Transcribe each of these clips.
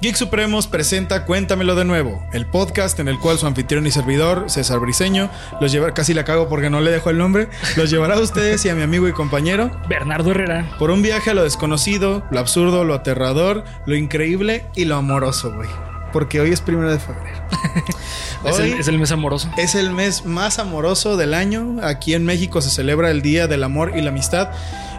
Geek Supremos presenta Cuéntamelo de nuevo, el podcast en el cual su anfitrión y servidor, César Briseño, los llevará, casi la cago porque no le dejo el nombre, los llevará a ustedes y a mi amigo y compañero Bernardo Herrera. por un viaje a lo desconocido, lo absurdo, lo aterrador, lo increíble y lo amoroso, güey. Porque hoy es primero de febrero. Es el, Hoy es el mes amoroso. es el mes más amoroso del año. Aquí en México se celebra el Día del Amor y la Amistad.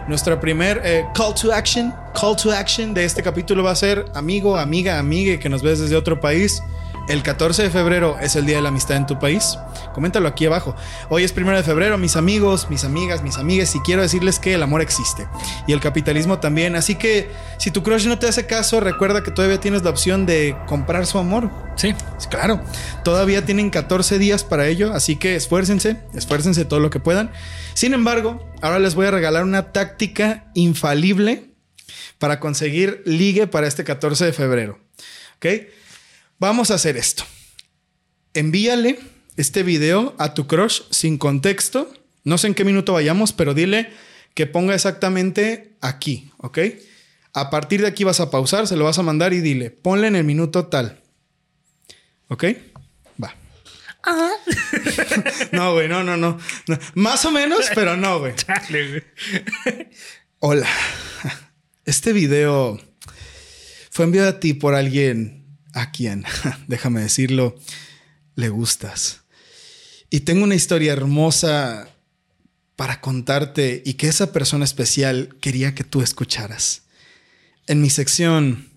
Nuestra primer eh, call to action, call to action de este capítulo va a ser amigo, amiga, amigue que nos ves desde otro país. El 14 de febrero es el Día de la Amistad en tu país. Coméntalo aquí abajo. Hoy es primero de febrero, mis amigos, mis amigas, mis amigues, y quiero decirles que el amor existe. Y el capitalismo también. Así que si tu crush no te hace caso, recuerda que todavía tienes la opción de comprar su amor. Sí. Claro, todavía tienen 14 días para ello, así que esfuércense, esfuércense todo lo que puedan. Sin embargo, ahora les voy a regalar una táctica infalible para conseguir ligue para este 14 de febrero. ¿Ok? Vamos a hacer esto. Envíale este video a tu crush sin contexto. No sé en qué minuto vayamos, pero dile que ponga exactamente aquí, ¿ok? A partir de aquí vas a pausar, se lo vas a mandar y dile, ponle en el minuto tal. ¿Ok? Va. no, güey, no, no, no, no. Más o menos, pero no, güey. Dale, güey. Hola. Este video fue enviado a ti por alguien a quien, déjame decirlo, le gustas. Y tengo una historia hermosa para contarte y que esa persona especial quería que tú escucharas. En mi sección,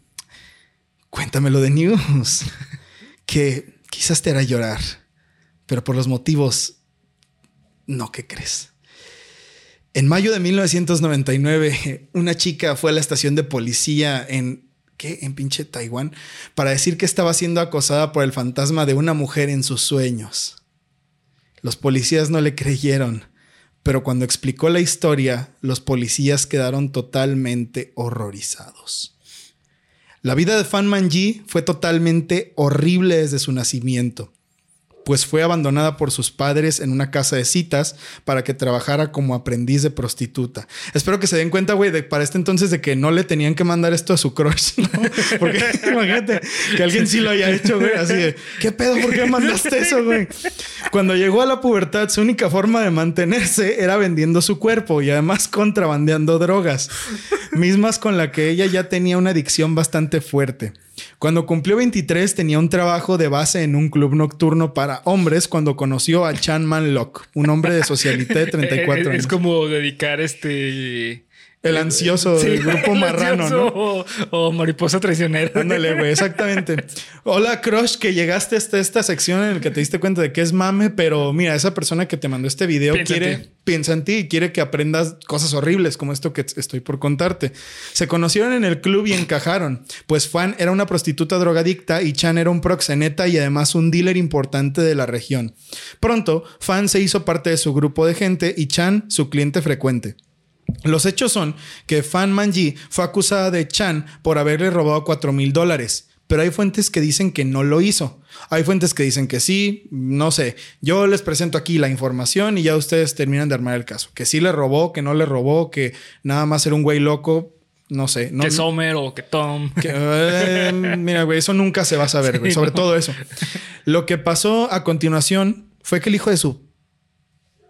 cuéntamelo de news, que quizás te hará llorar, pero por los motivos no que crees. En mayo de 1999, una chica fue a la estación de policía en ¿qué? En pinche Taiwán para decir que estaba siendo acosada por el fantasma de una mujer en sus sueños. Los policías no le creyeron, pero cuando explicó la historia, los policías quedaron totalmente horrorizados. La vida de Fan Manji fue totalmente horrible desde su nacimiento pues fue abandonada por sus padres en una casa de citas para que trabajara como aprendiz de prostituta. Espero que se den cuenta, güey, de para este entonces de que no le tenían que mandar esto a su crush, ¿no? Porque imagínate que alguien sí lo haya hecho, güey, así de, ¿qué pedo? ¿Por qué mandaste eso, güey? Cuando llegó a la pubertad, su única forma de mantenerse era vendiendo su cuerpo y además contrabandeando drogas, mismas con la que ella ya tenía una adicción bastante fuerte. Cuando cumplió 23 tenía un trabajo de base en un club nocturno para hombres cuando conoció a Chan Man Lok, un hombre de socialité de 34 Es años. como dedicar este. El ansioso del grupo marrano, ¿no? O, o mariposa traicionera. Ándale, güey, exactamente. Hola, Crush, que llegaste hasta esta sección en la que te diste cuenta de que es mame, pero mira, esa persona que te mandó este video Piensa en quiere, ti. piensa en ti y quiere que aprendas cosas horribles como esto que estoy por contarte. Se conocieron en el club y encajaron, pues Fan era una prostituta drogadicta y Chan era un proxeneta y además un dealer importante de la región. Pronto, Fan se hizo parte de su grupo de gente y Chan su cliente frecuente. Los hechos son que Fan Manji fue acusada de Chan por haberle robado 4 mil dólares, pero hay fuentes que dicen que no lo hizo. Hay fuentes que dicen que sí, no sé. Yo les presento aquí la información y ya ustedes terminan de armar el caso. Que sí le robó, que no le robó, que nada más era un güey loco, no sé. No, que Sommer o que Tom. que, eh, mira, güey, eso nunca se va a saber, güey. Sí, Sobre no. todo eso. Lo que pasó a continuación fue que el hijo de su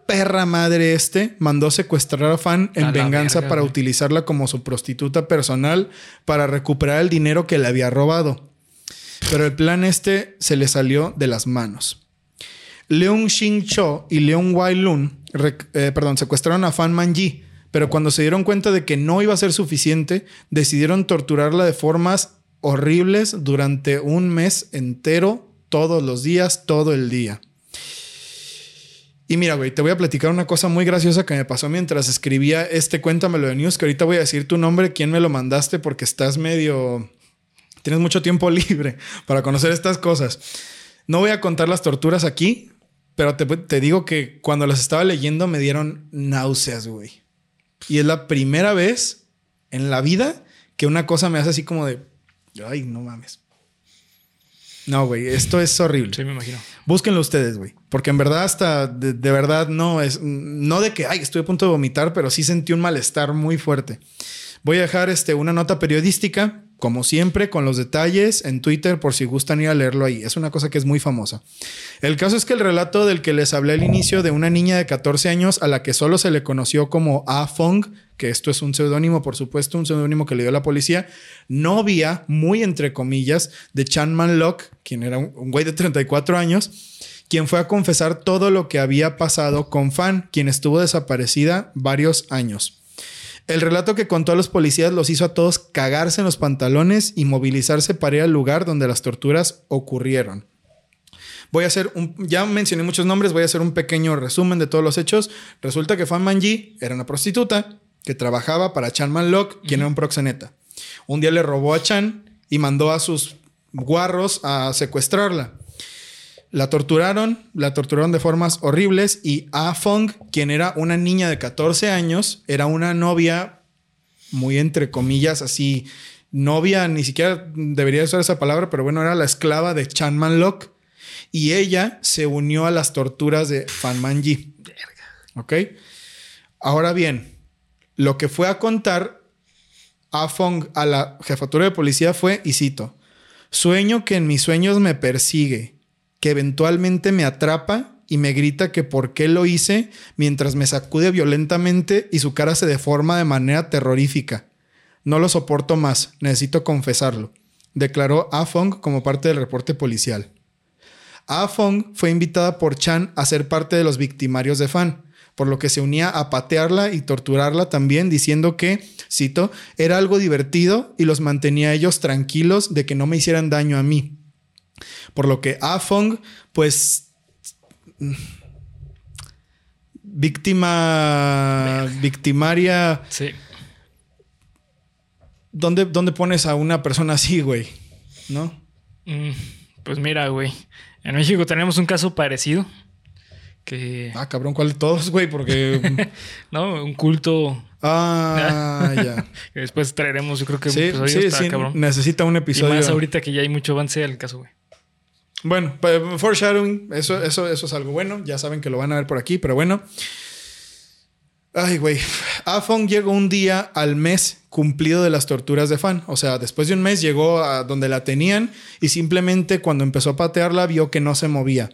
perra madre este mandó secuestrar a Fan en A venganza verga, para güey. utilizarla como su prostituta personal para recuperar el dinero que le había robado. Pero el plan este se le salió de las manos. Leung Shin Cho y Leung Wai Lun, eh, perdón, secuestraron a Fan Manji, pero cuando se dieron cuenta de que no iba a ser suficiente, decidieron torturarla de formas horribles durante un mes entero, todos los días, todo el día. Y mira, güey, te voy a platicar una cosa muy graciosa que me pasó mientras escribía este Cuéntamelo de News, que ahorita voy a decir tu nombre, quién me lo mandaste, porque estás medio... Tienes mucho tiempo libre para conocer estas cosas. No voy a contar las torturas aquí, pero te, te digo que cuando las estaba leyendo me dieron náuseas, güey. Y es la primera vez en la vida que una cosa me hace así como de... Ay, no mames. No, güey, esto es horrible. Sí, me imagino. Búsquenlo ustedes, güey. Porque en verdad, hasta de, de verdad no es. No de que, ay, estoy a punto de vomitar, pero sí sentí un malestar muy fuerte. Voy a dejar este, una nota periodística, como siempre, con los detalles en Twitter por si gustan ir a leerlo ahí. Es una cosa que es muy famosa. El caso es que el relato del que les hablé al inicio de una niña de 14 años a la que solo se le conoció como A Fong, que esto es un seudónimo, por supuesto, un seudónimo que le dio la policía, novia, muy entre comillas, de Chan Man Lok, quien era un, güey de 34 años, quien fue a confesar todo lo que había pasado con Fan, quien estuvo desaparecida varios años. El relato que contó a los policías los hizo a todos cagarse en los pantalones y movilizarse para ir al lugar donde las torturas ocurrieron. Voy a hacer un, ya mencioné muchos nombres, voy a hacer un pequeño resumen de todos los hechos. Resulta que Fan Manji era una prostituta que trabajaba para Chan Man Lok, quien era un proxeneta. Un día le robó a Chan y mandó a sus guarros a secuestrarla. La torturaron, la torturaron de formas horribles y A Fong, quien era una niña de 14 años, era una novia muy entre comillas así, novia, ni siquiera debería usar esa palabra, pero bueno, era la esclava de Chan Man Lok y ella se unió a las torturas de Fan Manji. ¿Ok? Ahora bien, lo que fue a contar A Fong a la jefatura de policía fue, y cito, sueño que en mis sueños me persigue, que eventualmente me atrapa y me grita que por qué lo hice mientras me sacude violentamente y su cara se deforma de manera terrorífica. No lo soporto más, necesito confesarlo, declaró A Fong como parte del reporte policial. A Fong fue invitada por Chan a ser parte de los victimarios de Fan, por lo que se unía a patearla y torturarla también, diciendo que, cito, era algo divertido y los mantenía a ellos tranquilos de que no me hicieran daño a mí. Por lo que A Fong, pues. Víctima. Victimaria. Sí. ¿Dónde, ¿Dónde pones a una persona así, güey? ¿No? Mm, pues mira, güey. En México tenemos un caso parecido. Que. Ah, cabrón, ¿cuál de todos, güey? Porque. no, un culto. Ah, ya. después traeremos, yo creo que Sí, un episodio sí, está sí, cabrón. necesita un Y episodio. más ahorita que ya hay mucho avance del caso, güey. Bueno, pues, foreshadowing, eso, eso, eso es algo bueno. Ya saben que lo van a ver por aquí, pero bueno. Ay, güey. Afong llegó un día al mes cumplido de las torturas de Fan. O sea, después de un mes llegó a donde la tenían y simplemente cuando empezó a patearla vio que no se movía.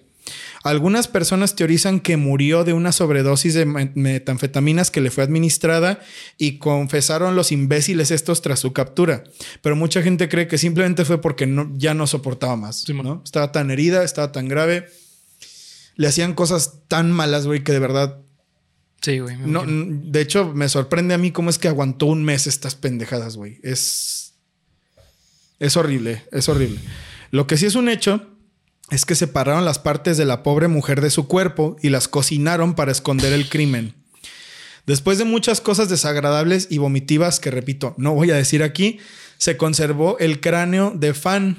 Algunas personas teorizan que murió de una sobredosis de me- metanfetaminas que le fue administrada y confesaron los imbéciles estos tras su captura. Pero mucha gente cree que simplemente fue porque no, ya no soportaba más. Sí. ¿no? Estaba tan herida, estaba tan grave. Le hacían cosas tan malas, güey, que de verdad Sí, güey. no, de hecho, me sorprende a mí cómo es que aguantó un mes estas pendejadas, güey. Es. Es horrible, es horrible. Lo que sí es un hecho es que separaron las partes de la pobre mujer de su cuerpo y las cocinaron para esconder el crimen. Después de muchas cosas desagradables y vomitivas que, repito, no voy a decir aquí, se conservó el cráneo de Fan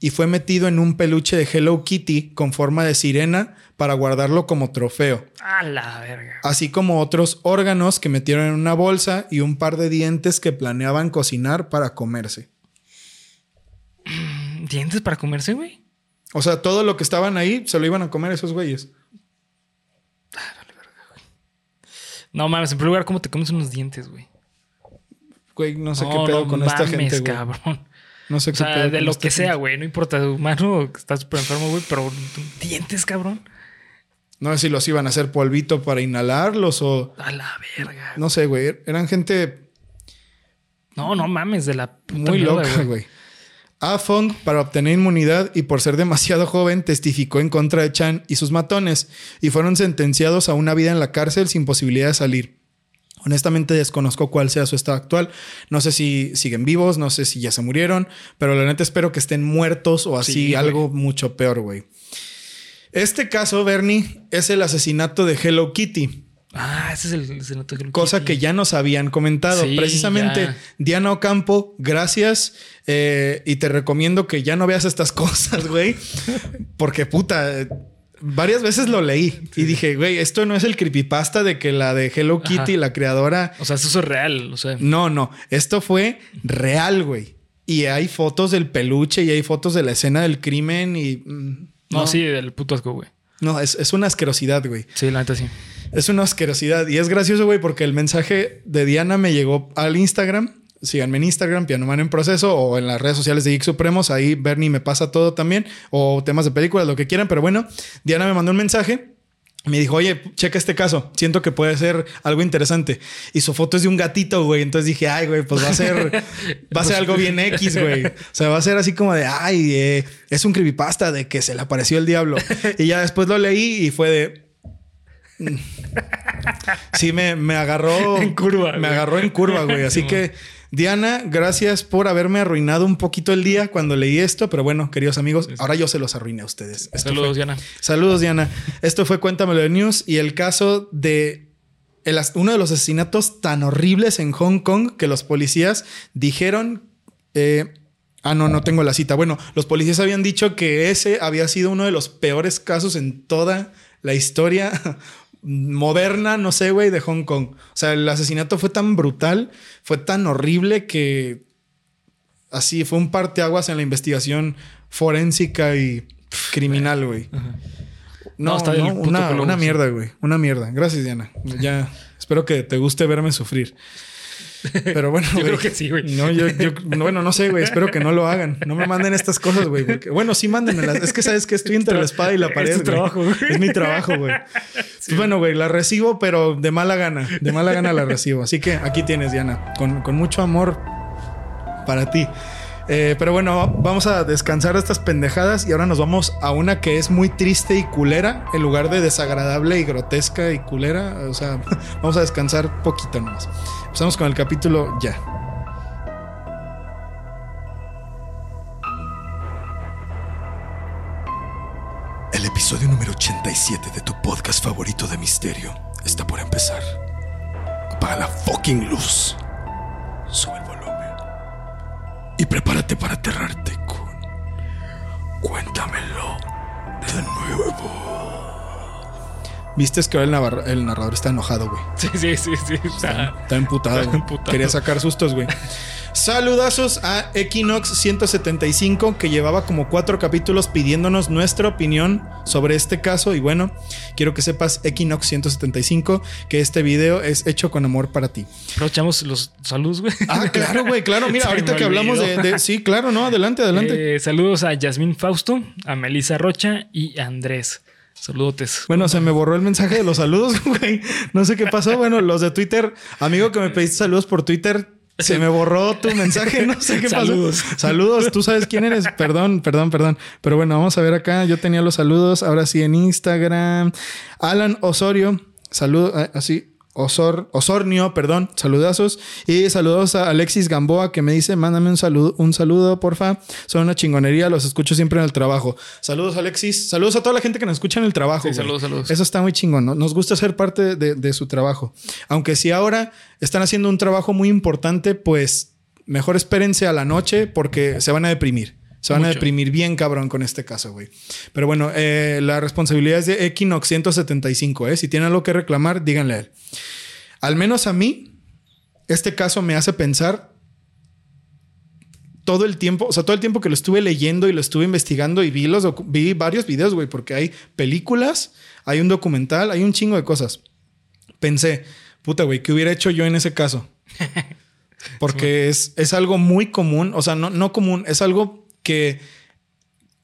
y fue metido en un peluche de Hello Kitty con forma de sirena para guardarlo como trofeo A la verga. así como otros órganos que metieron en una bolsa y un par de dientes que planeaban cocinar para comerse. ¿Dientes para comerse, güey? O sea, todo lo que estaban ahí se lo iban a comer esos güeyes. No mames, en primer lugar, ¿cómo te comes unos dientes, güey? Güey, no sé no, qué pedo no con esta mames, gente, güey. cabrón. No sé O qué sea, pedo de con lo esta que sea, gente. güey. No importa, humano, está súper enfermo, güey, pero dientes, cabrón. No sé si los iban a hacer polvito para inhalarlos o... A la verga. No sé, güey. Eran gente No, no mames, de la puta muy mierda, loca, güey. A Fong, para obtener inmunidad y por ser demasiado joven, testificó en contra de Chan y sus matones y fueron sentenciados a una vida en la cárcel sin posibilidad de salir. Honestamente desconozco cuál sea su estado actual. No sé si siguen vivos, no sé si ya se murieron, pero la neta espero que estén muertos o así, Sí, güey. algo mucho peor, güey. Este caso, Bernie, es el asesinato de Hello Kitty. Ah, ese es el, no te creo Cosa que ya nos habían comentado. Sí, Precisamente, ya. Diana Ocampo, gracias. eh, y te recomiendo que ya no veas estas cosas, güey. Porque puta, varias veces lo leí y dije, güey, esto no es el creepypasta de que la de Hello Kitty, Ajá. la creadora. O sea, eso es real. O sea, No, no, esto fue real, güey. Y hay fotos del peluche y hay fotos de la escena del crimen y... mm, no, sí, del puto asco, güey. No, es, es, una asquerosidad, güey. Sí, la neta sí. Es una asquerosidad. Y es gracioso, güey, porque el mensaje de Diana me llegó al Instagram. Síganme en Instagram, Pianoman en proceso, o en las redes sociales de Geek Supremos. Ahí Bernie me pasa todo también. O temas de películas, lo que quieran. Pero bueno, Diana me mandó un mensaje me dijo, oye, checa este caso. Siento que puede ser algo interesante. Y su foto es de un gatito, güey. Entonces dije, ay, güey, pues va a ser, va a ser algo bien X, güey. O sea, va a ser así como de, ay, eh, es un creepypasta de que se le apareció el diablo. Y ya después lo leí y fue de. Mm". Sí, me, me agarró. En curva. Me agarró en curva, güey. Así que Diana, gracias por haberme arruinado un poquito el día cuando leí esto, pero bueno, queridos amigos, ahora yo se los arruiné a ustedes. Saludos, Diana. Saludos, Diana. Esto fue Cuéntamelo de News y el caso de uno de los asesinatos tan horribles en Hong Kong que los policías dijeron... Eh, ah, no, no tengo la cita. Bueno, los policías habían dicho que ese había sido uno de los peores casos en toda la historia moderna, no sé, güey, de Hong Kong. O sea, el asesinato fue tan brutal, fue tan horrible que así fue un parteaguas en la investigación forénsica y criminal, güey. No, está no, una, una mierda, güey. Una mierda. Gracias, Diana. Ya espero que te guste verme sufrir. Pero bueno, yo creo que sí, güey. No, yo, yo, bueno, no sé, güey. Espero que no lo hagan. No me manden estas cosas, güey. Bueno, sí, mándenmelas. Es que sabes que estoy entre la espada y la pared. Es trabajo, güey. Es mi trabajo, güey. pues bueno, güey, la recibo, pero de mala gana. De mala gana la recibo. Así que aquí tienes, Diana. Con, con mucho amor para ti. Eh, pero bueno, vamos a descansar de estas pendejadas y ahora nos vamos a una que es muy triste y culera en lugar de desagradable y grotesca y culera. O sea, vamos a descansar poquito nomás. Empezamos con el capítulo ya. El episodio número 87 de tu podcast favorito de misterio está por empezar. Apaga la fucking luz. Sube. Y prepárate para aterrarte con. Cuéntamelo de nuevo. Viste que ahora el, narrador está enojado, güey. Sí, sí, sí, sí. Está, está emputado. Quería sacar sustos, güey. Saludazos a Equinox 175 que llevaba como cuatro capítulos pidiéndonos nuestra opinión sobre este caso y bueno, quiero que sepas Equinox 175 que este video es hecho con amor para ti. Aprovechamos los saludos, güey. Ah, claro, güey, claro. Mira, ahorita que hablamos de, Sí, claro, no, adelante, adelante. Eh, saludos a Yasmín Fausto, a Melissa Rocha y a Andrés. Saludotes. Bueno, se me borró el mensaje de los saludos, güey. No sé qué pasó. Bueno, los de Twitter, amigo que me pediste saludos por Twitter, se me borró tu mensaje, no sé qué saludos. pasó. Saludos, tú sabes quién eres. Perdón, perdón, perdón. Pero bueno, vamos a ver acá. Yo tenía los saludos, ahora sí en Instagram. Alan Osorio, saludos, eh, así, Osor, Osornio, perdón, saludazos. Y saludos a Alexis Gamboa que me dice, mándame un saludo, un saludo, porfa. Son una chingonería, los escucho siempre en el trabajo. Saludos, Alexis. Saludos a toda la gente que nos escucha en el trabajo. Sí, saludos, saludos. Eso está muy chingón, ¿no? Nos gusta ser parte de, de su trabajo. Aunque si ahora están haciendo un trabajo muy importante, pues mejor espérense a la noche porque se van a deprimir. Se van a deprimir bien cabrón con este caso, güey. Pero bueno, eh, la responsabilidad es de Equinox 175, ¿eh? Si tienen algo que reclamar, díganle a él. Al menos a mí, este caso me hace pensar todo el tiempo, o sea, todo el tiempo que lo estuve leyendo y lo estuve investigando y vi, los vi varios videos, güey, porque hay películas, hay un documental, hay un chingo de cosas. Pensé, puta, güey, ¿qué hubiera hecho yo en ese caso? Porque es, es algo muy común, o sea, no, no común, es algo que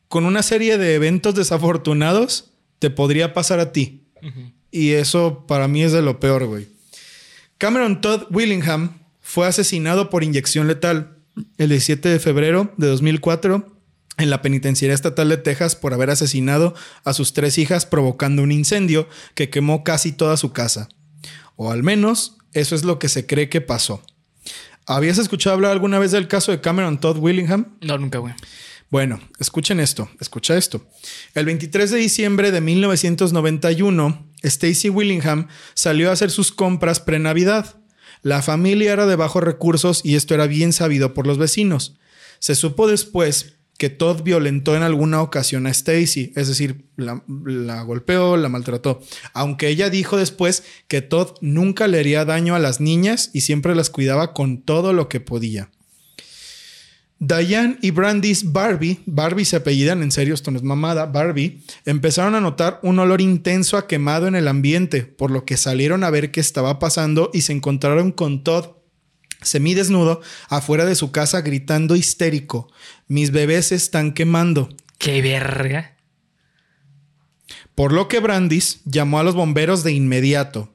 con una serie de eventos desafortunados te podría pasar a ti. Y eso para mí es de lo peor, güey. Cameron Todd Willingham fue asesinado por inyección letal el 17 de febrero de 2004 en la penitenciaría estatal de Texas por haber asesinado a sus tres hijas provocando un incendio que quemó casi toda su casa. O al menos eso es lo que se cree que pasó. ¿Habías escuchado hablar alguna vez del caso de Cameron Todd Willingham? No, nunca, güey. Bueno, escuchen esto, escucha esto. El 23 de diciembre de 1991, Stacy Willingham salió a hacer sus compras pre-Navidad. La familia era de bajos recursos y esto era bien sabido por los vecinos. Se supo después que Todd violentó en alguna ocasión a Stacy, es decir, la, golpeó, la maltrató, aunque ella dijo después que Todd nunca le haría daño a las niñas y siempre las cuidaba con todo lo que podía. Diane y Brandy's Barbie, Barbie se apellidan, en serio, esto no es mamada, Barbie, empezaron a notar un olor intenso a quemado en el ambiente, por lo que salieron a ver qué estaba pasando y se encontraron con Todd semidesnudo afuera de su casa gritando histérico, mis bebés se están quemando. ¡Qué verga! Por lo que Brandis llamó a los bomberos de inmediato.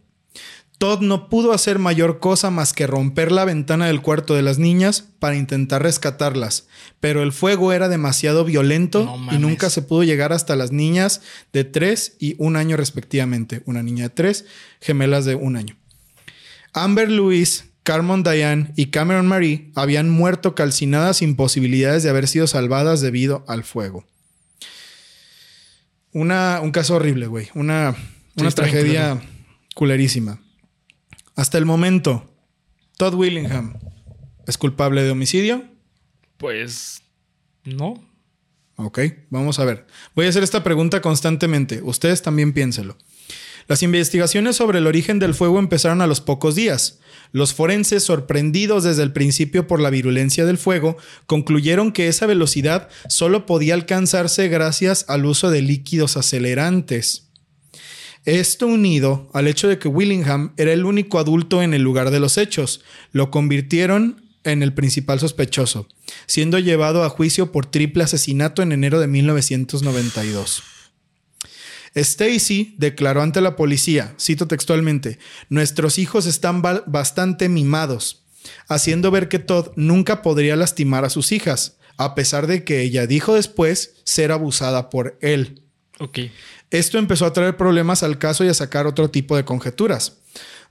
Todd no pudo hacer mayor cosa más que romper la ventana del cuarto de las niñas para intentar rescatarlas, pero el fuego era demasiado violento No y nunca se pudo llegar hasta las niñas de 3 y un año respectivamente, una niña de 3, gemelas de un año. Amber Louise, Carmen Diane y Cameron Marie habían muerto calcinadas sin posibilidades de haber sido salvadas debido al fuego. Una, un caso horrible, güey. Una, una tragedia culerísima. Hasta el momento, Todd Willingham es culpable de homicidio. Pues. No. Ok, vamos a ver. Voy a hacer esta pregunta constantemente. Ustedes también piénselo. Las investigaciones sobre el origen del fuego empezaron a los pocos días. Los forenses, sorprendidos desde el principio por la virulencia del fuego, concluyeron que esa velocidad solo podía alcanzarse gracias al uso de líquidos acelerantes. Esto unido al hecho de que Willingham era el único adulto en el lugar de los hechos, lo convirtieron en el principal sospechoso, siendo llevado a juicio por triple asesinato en enero de 1992. Stacy declaró ante la policía, cito textualmente, nuestros hijos están ba- bastante mimados, haciendo ver que Todd nunca podría lastimar a sus hijas, a pesar de que ella dijo después ser abusada por él. Esto empezó a traer problemas al caso y a sacar otro tipo de conjeturas.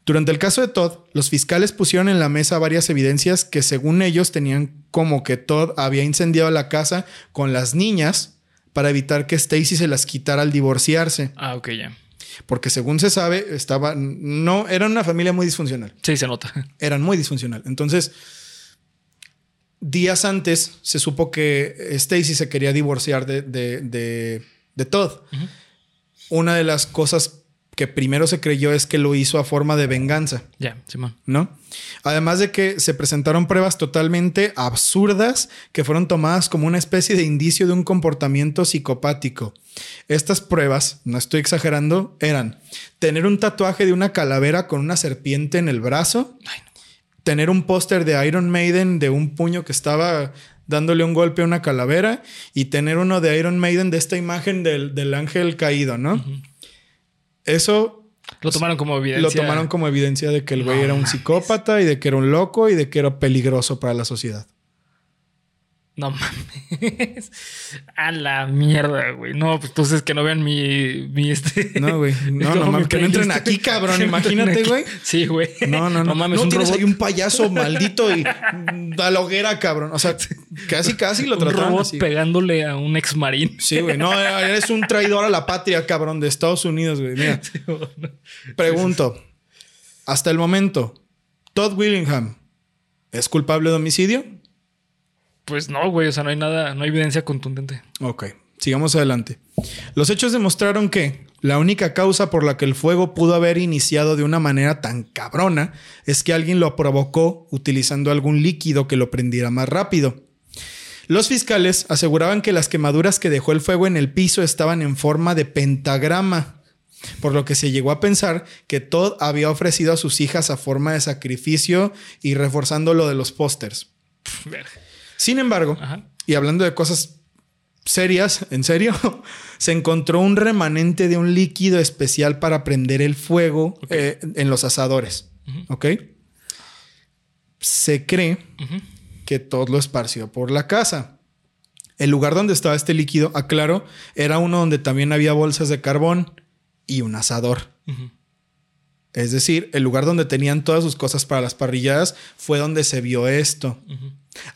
Durante el caso de Todd, los fiscales pusieron en la mesa varias evidencias que según ellos tenían como que Todd había incendiado la casa con las niñas para evitar que Stacy se las quitara al divorciarse, Ah, ok, ya. porque según se sabe, estaba no era una familia muy disfuncional, Sí, se nota. eran muy disfuncional. Entonces, días antes se supo que Stacy se quería divorciar de, de, de- de Todd. Una de las cosas que primero se creyó es que lo hizo a forma de venganza, Ya, Simón. ¿no? Además de que se presentaron pruebas totalmente absurdas que fueron tomadas como una especie de indicio de un comportamiento psicopático. Estas pruebas, no estoy exagerando, eran tener un tatuaje de una calavera con una serpiente en el brazo, Ay, no. tener un póster de Iron Maiden de un puño que estaba dándole un golpe a una calavera y tener uno de Iron Maiden de esta imagen del, del ángel caído, ¿no? Eso Lo tomaron como evidencia. lo tomaron como evidencia de que el güey No era un psicópata y de que era un loco y de que era peligroso para la sociedad. No mames. A la mierda, güey. No, pues entonces que no vean mi. mi este... No, güey. No, no mames, que no entren playlist. aquí, cabrón. No Imagínate, güey. Sí, güey. No, no, no. No mames, un tienes robot. ahí un payaso maldito y a la hoguera, cabrón. O sea, casi, casi lo un trataron robot así. pegándole a un ex marín. Sí, güey. No, eres un traidor a la patria, cabrón, de Estados Unidos, güey. Mira, pregunto. Hasta el momento, Todd Willingham es culpable de homicidio. Pues no, güey. O sea, no hay nada, no hay evidencia contundente. Ok, sigamos adelante. Los hechos demostraron que la única causa por la que el fuego pudo haber iniciado de una manera tan cabrona es que alguien lo provocó utilizando algún líquido que lo prendiera más rápido. Los fiscales aseguraban que las quemaduras que dejó el fuego en el piso estaban en forma de pentagrama, por lo que se llegó a pensar que Todd había ofrecido a sus hijas a forma de sacrificio y reforzando lo de los pósters. Sin embargo, Ajá. y hablando de cosas serias, en serio, se encontró un remanente de un líquido especial para prender el fuego eh, en los asadores. ¿Ok? Se cree que todo lo esparció por la casa. El lugar donde estaba este líquido, aclaro, era uno donde también había bolsas de carbón y un asador. Es decir, el lugar donde tenían todas sus cosas para las parrilladas fue donde se vio esto.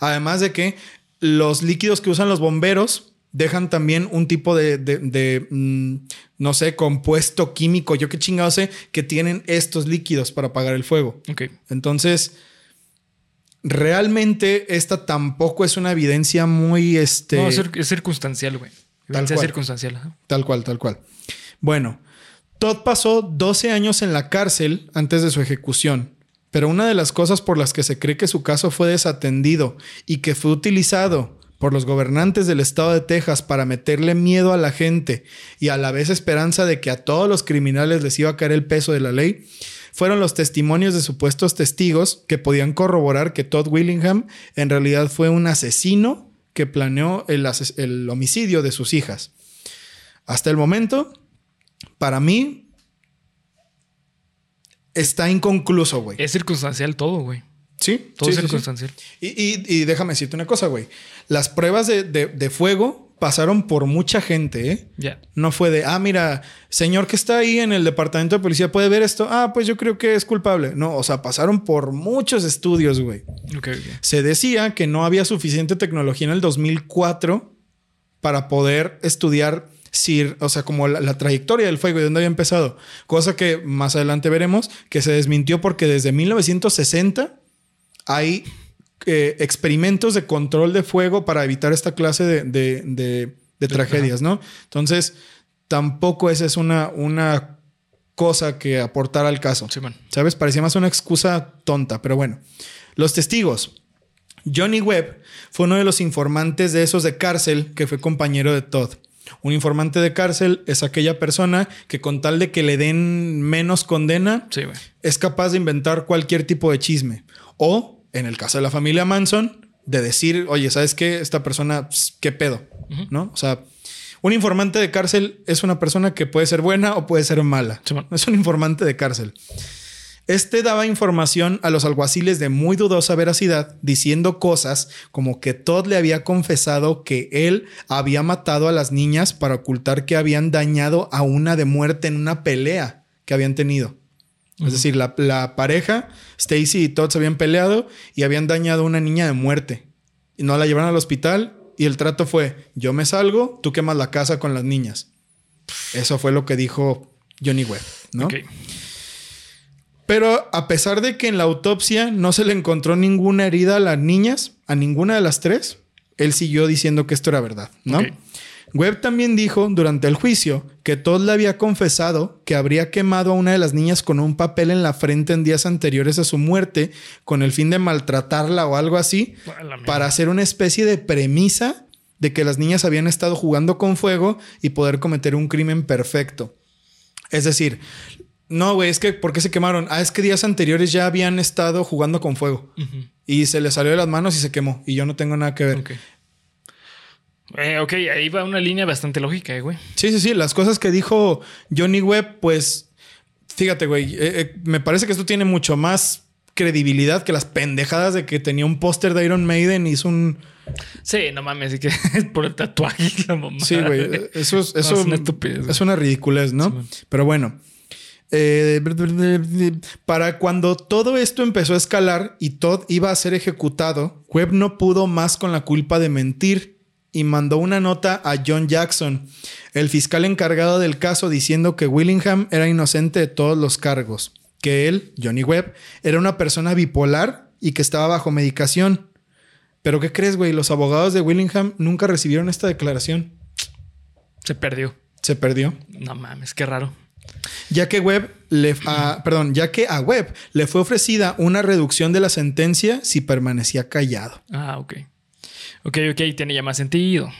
Además de que los líquidos que usan los bomberos dejan también un tipo de, de- de, mm, no sé, compuesto químico, yo qué chingado sé, que tienen estos líquidos para apagar el fuego. Entonces, realmente esta tampoco es una evidencia muy, este, No, es, cir- es circunstancial, güey. Evidencia cual. circunstancial. tal cual, tal cual. Bueno, Todd pasó 12 años en la cárcel antes de su ejecución, Pero una de las cosas por las que se cree que su caso fue desatendido y que fue utilizado por los gobernantes del estado de Texas para meterle miedo a la gente y a la vez esperanza de que a todos los criminales les iba a caer el peso de la ley, fueron los testimonios de supuestos testigos que podían corroborar que Todd Willingham en realidad fue un asesino que planeó el, el homicidio de sus hijas. Hasta el momento, para mí, está inconcluso, güey. Es circunstancial todo, güey. Sí, Todo sí, es sí, sí. circunstancial. Y, y- y déjame decirte una cosa, güey. Las pruebas de, de- de fuego pasaron por mucha gente, ¿eh? Ya. No fue de, ah, mira, señor que está ahí en el departamento de policía puede ver esto. Ah, pues yo creo que es culpable. No, o sea, pasaron por muchos estudios, güey. Ok, ok. Se decía que no había suficiente tecnología en el 2004 para poder estudiar si, o sea, como la, la trayectoria del fuego y de dónde había empezado. Cosa que más adelante veremos que se desmintió porque desde 1960 hay eh, experimentos de control de fuego para evitar esta clase de, de- de- de tragedias, ¿no? Entonces, tampoco esa es una, una cosa que aportar al caso. Sí, man. ¿Sabes? Parecía más una excusa tonta, pero bueno. Los testigos. Johnny Webb fue uno de los informantes de esos de cárcel que fue compañero de Todd. Un informante de cárcel es aquella persona que con tal de que le den menos condena, Sí, es capaz de inventar cualquier tipo de chisme. O, en el caso de la familia Manson, de decir, oye, ¿sabes qué? Esta persona, pss, ¿qué pedo? ¿No? O sea, un informante de cárcel es una persona que puede ser buena o puede ser mala. Es un informante de cárcel. Este daba información a los alguaciles de muy dudosa veracidad, diciendo cosas como que Todd le había confesado que él había matado a las niñas para ocultar que habían dañado a una de muerte en una pelea que habían tenido. Es decir, la, la pareja, Stacy y Todd se habían peleado y habían dañado a una niña de muerte. Y no la llevaron al hospital y el trato fue, yo me salgo, tú quemas la casa con las niñas. Eso fue lo que dijo Johnny Webb, ¿no? Ok. Pero a pesar de que en la autopsia no se le encontró ninguna herida a las niñas, a ninguna de las tres, él siguió diciendo que esto era verdad, ¿no? Webb también dijo durante el juicio que Todd le había confesado que habría quemado a una de las niñas con un papel en la frente en días anteriores a su muerte con el fin de maltratarla o algo así para hacer una especie de premisa de que las niñas habían estado jugando con fuego y poder cometer un crimen perfecto. Es decir, no, güey, es que ¿por qué se quemaron? Ah, es que días anteriores ya habían estado jugando con fuego y se les salió de las manos y se quemó y yo no tengo nada que ver. Ok. Eh, ok, ahí va una línea bastante lógica, eh, güey. Sí, sí, sí. Las cosas que dijo Johnny Webb, pues fíjate, güey, eh, me parece que esto tiene mucho más credibilidad que las pendejadas de que tenía un póster de Iron Maiden y hizo un... Sí, no mames, así que es por el tatuaje. La mamá. Sí, güey. Eso es, No, eso es una estupidez, es una ridiculez, ¿no? Sí. Pero bueno. Eh, para cuando todo esto empezó a escalar y Todd iba a ser ejecutado, Webb no pudo más con la culpa de mentir y mandó una nota a John Jackson, el fiscal encargado del caso, diciendo que Willingham era inocente de todos los cargos, que él, Johnny Webb, era una persona bipolar y que estaba bajo medicación. Pero ¿qué crees, güey? Los abogados de Willingham nunca recibieron esta declaración. Se perdió. Se perdió. No mames, qué raro. Ya que Webb le, a- perdón, ya que a Webb le fue ofrecida una reducción de la sentencia si permanecía callado. Ah, ok. Ok, ok, tiene ya más sentido.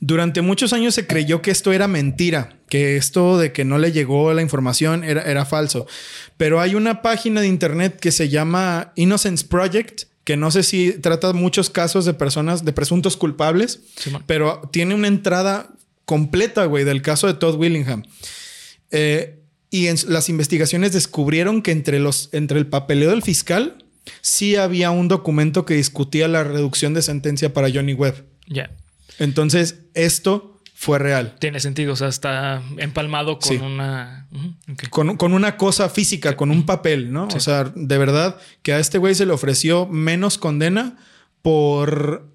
Durante muchos años se creyó que esto era mentira, que esto de que no le llegó la información era, era falso. Pero hay una página de internet que se llama Innocence Project, que no sé si trata muchos casos de personas, de presuntos culpables, pero tiene una entrada completa, güey, del caso de Todd Willingham. Eh, y en las investigaciones descubrieron que entre, los, entre el papeleo del fiscal sí había un documento que discutía la reducción de sentencia para Johnny Webb. Ya. Entonces, esto fue real. Tiene sentido. O sea, está empalmado con Sí. una. Con, con una cosa física, con un papel, ¿no? Sí. O sea, de verdad que a este güey se le ofreció menos condena por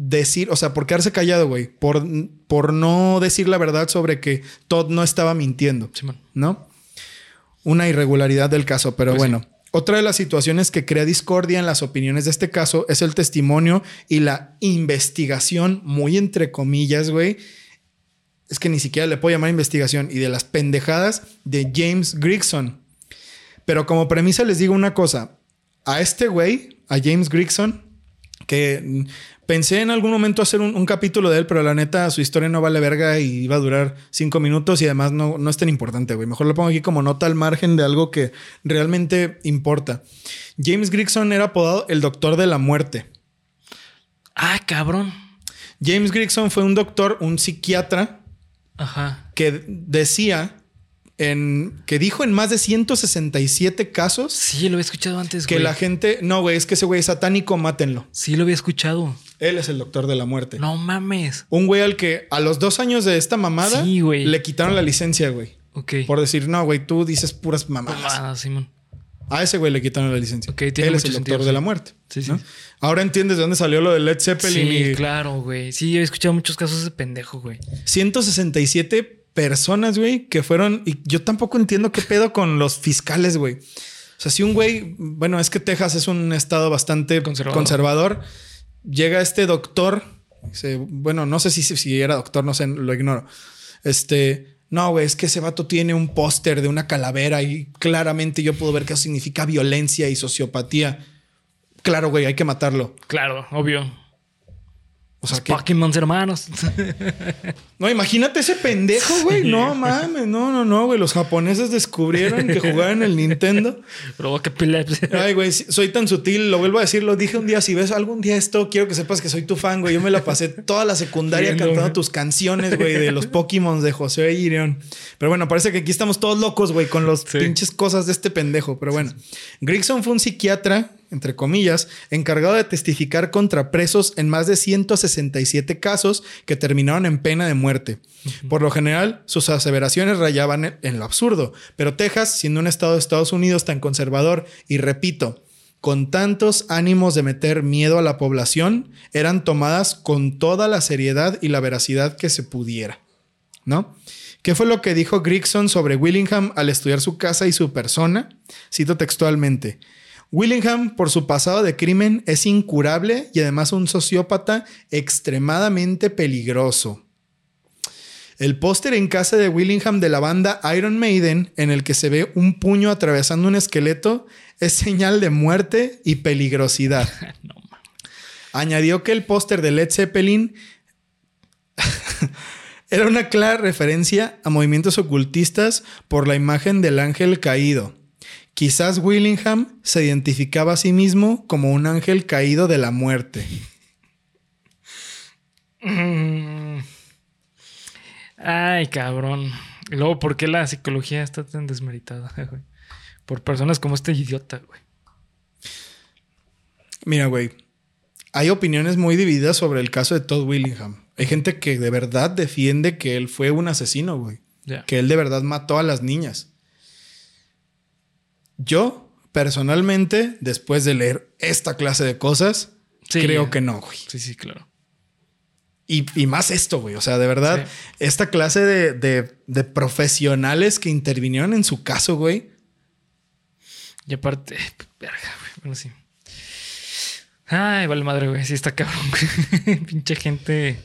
decir, o sea, por quedarse callado, güey. Por, por no decir la verdad sobre que Todd no estaba mintiendo. ¿no? Una irregularidad del caso, pero Pues bueno. Otra de las situaciones que crea discordia en las opiniones de este caso es el testimonio y la investigación, muy entre comillas, güey. Es que ni siquiera le puedo llamar investigación y de las pendejadas de James Grigson. Pero como premisa les digo una cosa. a este güey, a James Grigson, que pensé en algún momento hacer un, un capítulo de él, pero la neta su historia no vale verga y iba a durar cinco minutos y además no, no es tan importante, güey. Mejor lo pongo aquí como nota al margen de algo que realmente importa. James Grigson era apodado el Doctor de la Muerte. Ah, cabrón. James Grigson fue un doctor, un psiquiatra, Ajá. que decía en que dijo en más de 167 casos Sí, lo había escuchado antes, que güey. la gente, no, güey, es que ese güey es satánico, mátenlo. Sí, lo había escuchado. Él es el doctor de la muerte. No mames. Un güey al que a los dos años de esta mamada Sí, güey. le quitaron la licencia, güey. Ok. Por decir, no, güey, tú dices puras mamadas. Ah, Simón. A ese güey le quitaron la licencia. Ok, tiene Él es el sentido, doctor sí. de la muerte. Sí, sí. ¿no? Ahora entiendes de dónde salió lo de Led Zeppelin Sí, y claro, güey. Sí, he escuchado muchos casos de pendejo, güey. 167 personas, güey, que fueron. Y yo tampoco entiendo qué pedo con los fiscales, güey. O sea, si un güey, bueno, es que Texas es un estado bastante Conservador. conservador. Llega este doctor, dice, bueno, no sé si, si era doctor, no sé, lo ignoro. Este, no, güey, es que ese vato tiene un póster de una calavera y claramente yo puedo ver que eso significa violencia y sociopatía. Claro, güey, hay que matarlo. Claro, obvio. O sea, que Pokémon hermanos. No, imagínate ese pendejo, güey. No mames, no, no, no, güey. Los japoneses descubrieron que jugaban el Nintendo. Provoca epilepsia. Ay, güey, soy tan sutil, lo vuelvo a decir, lo dije un día. Si ves algún día esto, quiero que sepas que soy tu fan, güey. Yo me la pasé toda la secundaria Viendo, cantando güey. tus canciones, güey, de los Pokémon de José Irion. Pero bueno, parece que aquí estamos todos locos, güey, con los Sí. pinches cosas de este pendejo. Pero bueno, Grigson fue un psiquiatra, entre comillas, encargado de testificar contra presos en más de 167 casos que terminaron en pena de muerte. Por lo general, sus aseveraciones rayaban en- en lo absurdo, pero Texas, siendo un estado de Estados Unidos tan conservador y repito, con tantos ánimos de meter miedo a la población, eran tomadas con toda la seriedad y la veracidad que se pudiera. ¿No? ¿Qué fue lo que dijo Grigson sobre Willingham al estudiar su casa y su persona? Cito textualmente. Willingham, por su pasado de crimen, es incurable y además un sociópata extremadamente peligroso. El póster en casa de Willingham de la banda Iron Maiden, en el que se ve un puño atravesando un esqueleto, es señal de muerte y peligrosidad. No. Añadió que el póster de Led Zeppelin era una clara referencia a movimientos ocultistas por la imagen del ángel caído. Quizás Willingham se identificaba a sí mismo como un ángel caído de la muerte. Mm. Ay, cabrón. Y luego, ¿por qué la psicología está tan desmeritada, güey? Por personas como este idiota, güey. Mira, güey, hay opiniones muy divididas sobre el caso de Todd Willingham. Hay gente que de verdad defiende que él fue un asesino, güey. Ya. que él de verdad mató a las niñas. Yo, personalmente, después de leer esta clase de cosas, Sí. creo que no, güey. Sí, sí, claro. Y, y más esto, güey. O sea, de verdad, esta clase de, de- de profesionales que intervinieron en su caso, güey. Y aparte, verga, güey. Bueno, sí. Ay, vale madre, güey. Sí, está cabrón. güey. Pinche gente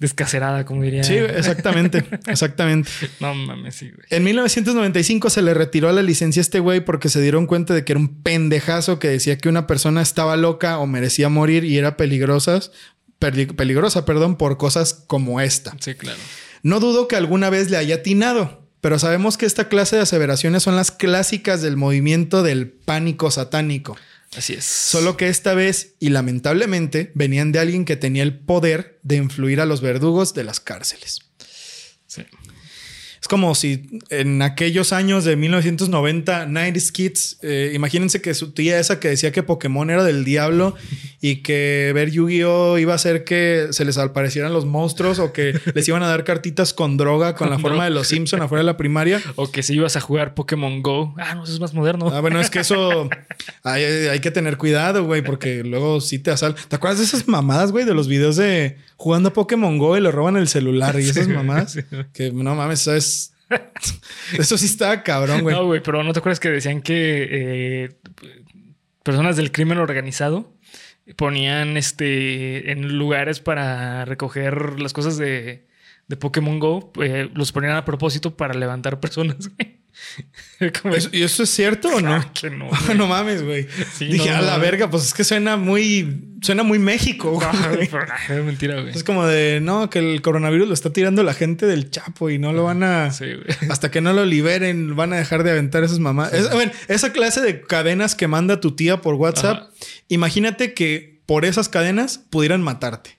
descacerada, como diría. Sí, exactamente, exactamente. No mames, sí, güey. En 1995 se le retiró la licencia a este güey porque se dieron cuenta de que era un pendejazo que decía que una persona estaba loca o merecía morir y era peligrosas, peli- peligrosa, perdón, por cosas como esta. Sí, claro. No dudo que alguna vez le haya atinado, pero sabemos que esta clase de aseveraciones son las clásicas del movimiento del pánico satánico. Así es. Solo que esta vez, y lamentablemente, venían de alguien que tenía el poder de influir a los verdugos de las cárceles. Es como si en aquellos años de 1990, 90s Kids, eh, imagínense que su tía esa que decía que Pokémon era del diablo y que ver Yu-Gi-Oh iba a hacer que se les aparecieran los monstruos o que les iban a dar cartitas con droga con la forma de los Simpson afuera de la primaria. O que si ibas a jugar Pokémon Go. Ah, no, eso es más moderno. Ah, bueno, es que eso hay, hay que tener cuidado, güey, porque luego sí te asal. ¿Te acuerdas de esas mamadas, güey, de los videos de jugando a Pokémon Go y le roban el celular y esas Sí, sí. Que no mames, eso es. Eso sí estaba cabrón, güey. No, güey, pero ¿no te acuerdas que decían que eh, personas del crimen organizado ponían este en lugares para recoger las cosas de, de Pokémon Go, eh, los ponían a propósito para levantar personas, güey. Como- ¿Eso- ¿Y eso es cierto o no? Que no, no mames, güey. Sí, Dije, no, a la verga, pues es que suena muy. Suena muy México, güey. No, ay, es mentira, güey. Es como de, no, que el coronavirus lo está tirando la gente del Chapo y no lo van a... Sí, güey. Hasta que no lo liberen, van a dejar de aventar esas mamás. Es- bueno, esa clase de cadenas que manda tu tía por WhatsApp, Ajá. imagínate que por esas cadenas pudieran matarte.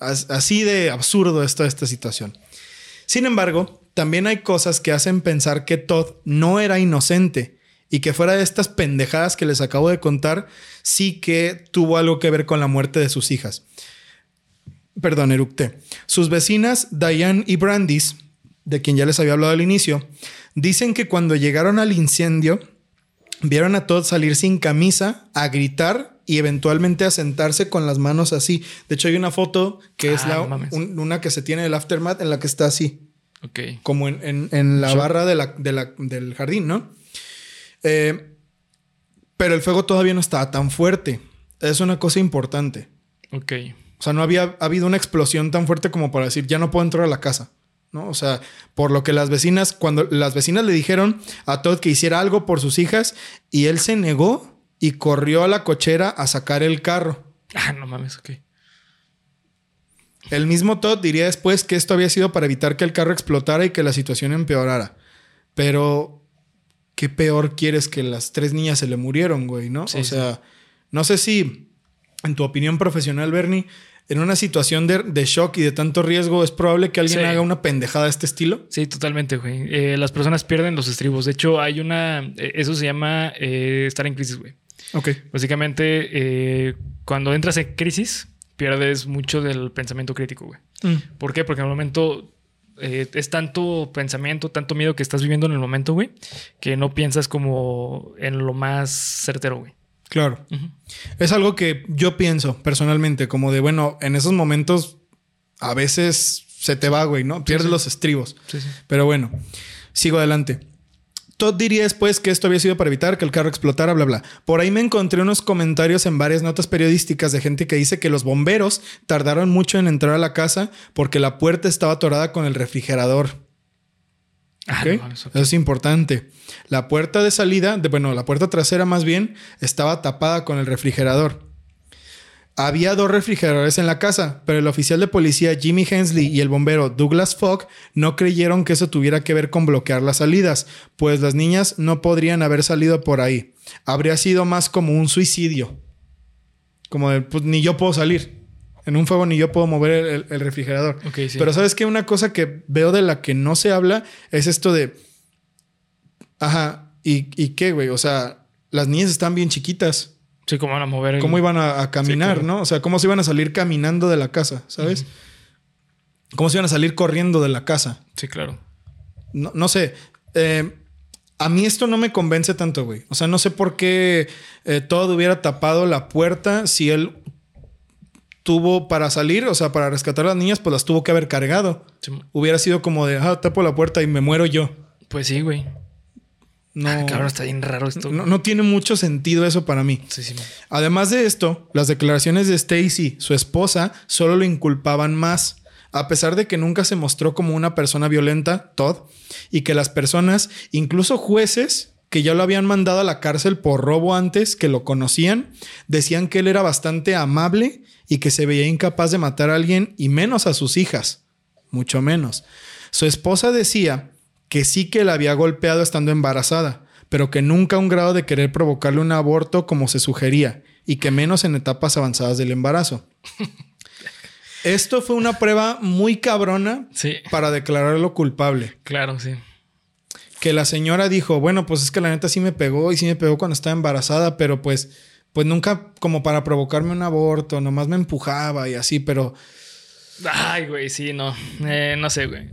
As- Así de absurdo es toda esta situación. Sin embargo, también hay cosas que hacen pensar que Todd no era inocente y que fuera de estas pendejadas que les acabo de contar, sí que tuvo algo que ver con la muerte de sus hijas. Perdón, eructé. Sus vecinas, Diane y Brandis, de quien ya les había hablado al inicio, dicen que cuando llegaron al incendio, vieron a Todd salir sin camisa, a gritar y eventualmente a sentarse con las manos así. De hecho, hay una foto que es Ah, la, no mames. un- una que se tiene del aftermath en la que está así, Ok. como en, en- en la barra de la- de la- del jardín, ¿no? Eh, pero el fuego todavía no estaba tan fuerte. Es una cosa importante. Ok. O sea, no había habido una explosión tan fuerte como para decir, ya no puedo entrar a la casa. ¿no? O sea, por lo que las vecinas, cuando las vecinas le dijeron a Todd que hiciera algo por sus hijas y él se negó y corrió a la cochera a sacar el carro. Ah, no mames, ok. El mismo Todd diría después que esto había sido para evitar que el carro explotara y que la situación empeorara. Pero, ¿qué peor quieres que las tres niñas se le murieron, güey? ¿No? Sí, o sea, no sé si, en tu opinión profesional, Bernie, en una situación de, de shock y de tanto riesgo, es probable que alguien Sí. haga una pendejada de este estilo. Sí, totalmente, güey. Eh, las personas pierden los estribos. De hecho, hay una. eh, eso se llama eh, estar en crisis, güey. Ok. Básicamente, eh, cuando entras en crisis, pierdes mucho del pensamiento crítico, güey. ¿Por qué? Porque en el momento eh, es tanto pensamiento, tanto miedo que estás viviendo en el momento, güey, que no piensas como en lo más certero, güey. Claro. Es algo que yo pienso personalmente, como de, bueno, en esos momentos a veces se te va, güey, ¿no? Pierdes sí. los estribos. Sí, sí. Pero bueno, sigo adelante. Todd diría después que esto había sido para evitar que el carro explotara, bla, bla. Por ahí me encontré unos comentarios en varias notas periodísticas de gente que dice que los bomberos tardaron mucho en entrar a la casa porque la puerta estaba atorada con el refrigerador. Ah, ok. Eso es importante. La puerta de salida, de, bueno, la puerta trasera más bien, estaba tapada con el refrigerador. Había dos refrigeradores en la casa, pero el oficial de policía Jimmy Hensley y el bombero Douglas Fogg no creyeron que eso tuviera que ver con bloquear las salidas, pues las niñas no podrían haber salido por ahí. Habría sido más como un suicidio. Como de, pues ni yo puedo salir. En un fuego ni yo puedo mover el, refrigerador. Sí. Pero sabes que una cosa que veo de la que no se habla es esto de... Ajá, ¿y, y qué, güey? O sea, las niñas están bien chiquitas. Sí, cómo van a mover el... ¿Cómo iban a, a caminar, claro. no? O sea, ¿cómo se iban a salir caminando de la casa, sabes? ¿Cómo se iban a salir corriendo de la casa? Sí, claro. No, no sé. Eh, a mí esto no me convence tanto, güey. O sea, no sé por qué eh, todo hubiera tapado la puerta si él tuvo para salir, o sea, para rescatar a las niñas, pues las tuvo que haber cargado. Sí, Hubiera sido como de, ah, tapo la puerta y me muero yo. Pues sí, güey. No, Ah, cabrón, está bien raro esto. no, no tiene mucho sentido eso para mí. Sí, sí. Además de esto, las declaraciones de Stacy, su esposa, solo lo inculpaban más. A pesar de que nunca se mostró como una persona violenta, Todd, y que las personas, incluso jueces que ya lo habían mandado a la cárcel por robo antes, que lo conocían, decían que él era bastante amable y que se veía incapaz de matar a alguien y menos a sus hijas, mucho menos. Su esposa decía que sí que la había golpeado estando embarazada, pero que nunca a un grado de querer provocarle un aborto como se sugería, y que menos en etapas avanzadas del embarazo. Esto fue una prueba muy cabrona Sí, para declararlo culpable. claro, sí. Que la señora dijo, bueno, pues es que la neta sí me pegó y sí me pegó cuando estaba embarazada, pero pues, pues nunca como para provocarme un aborto, nomás me empujaba y así, pero Ay, güey, sí, no. Eh, no sé, güey.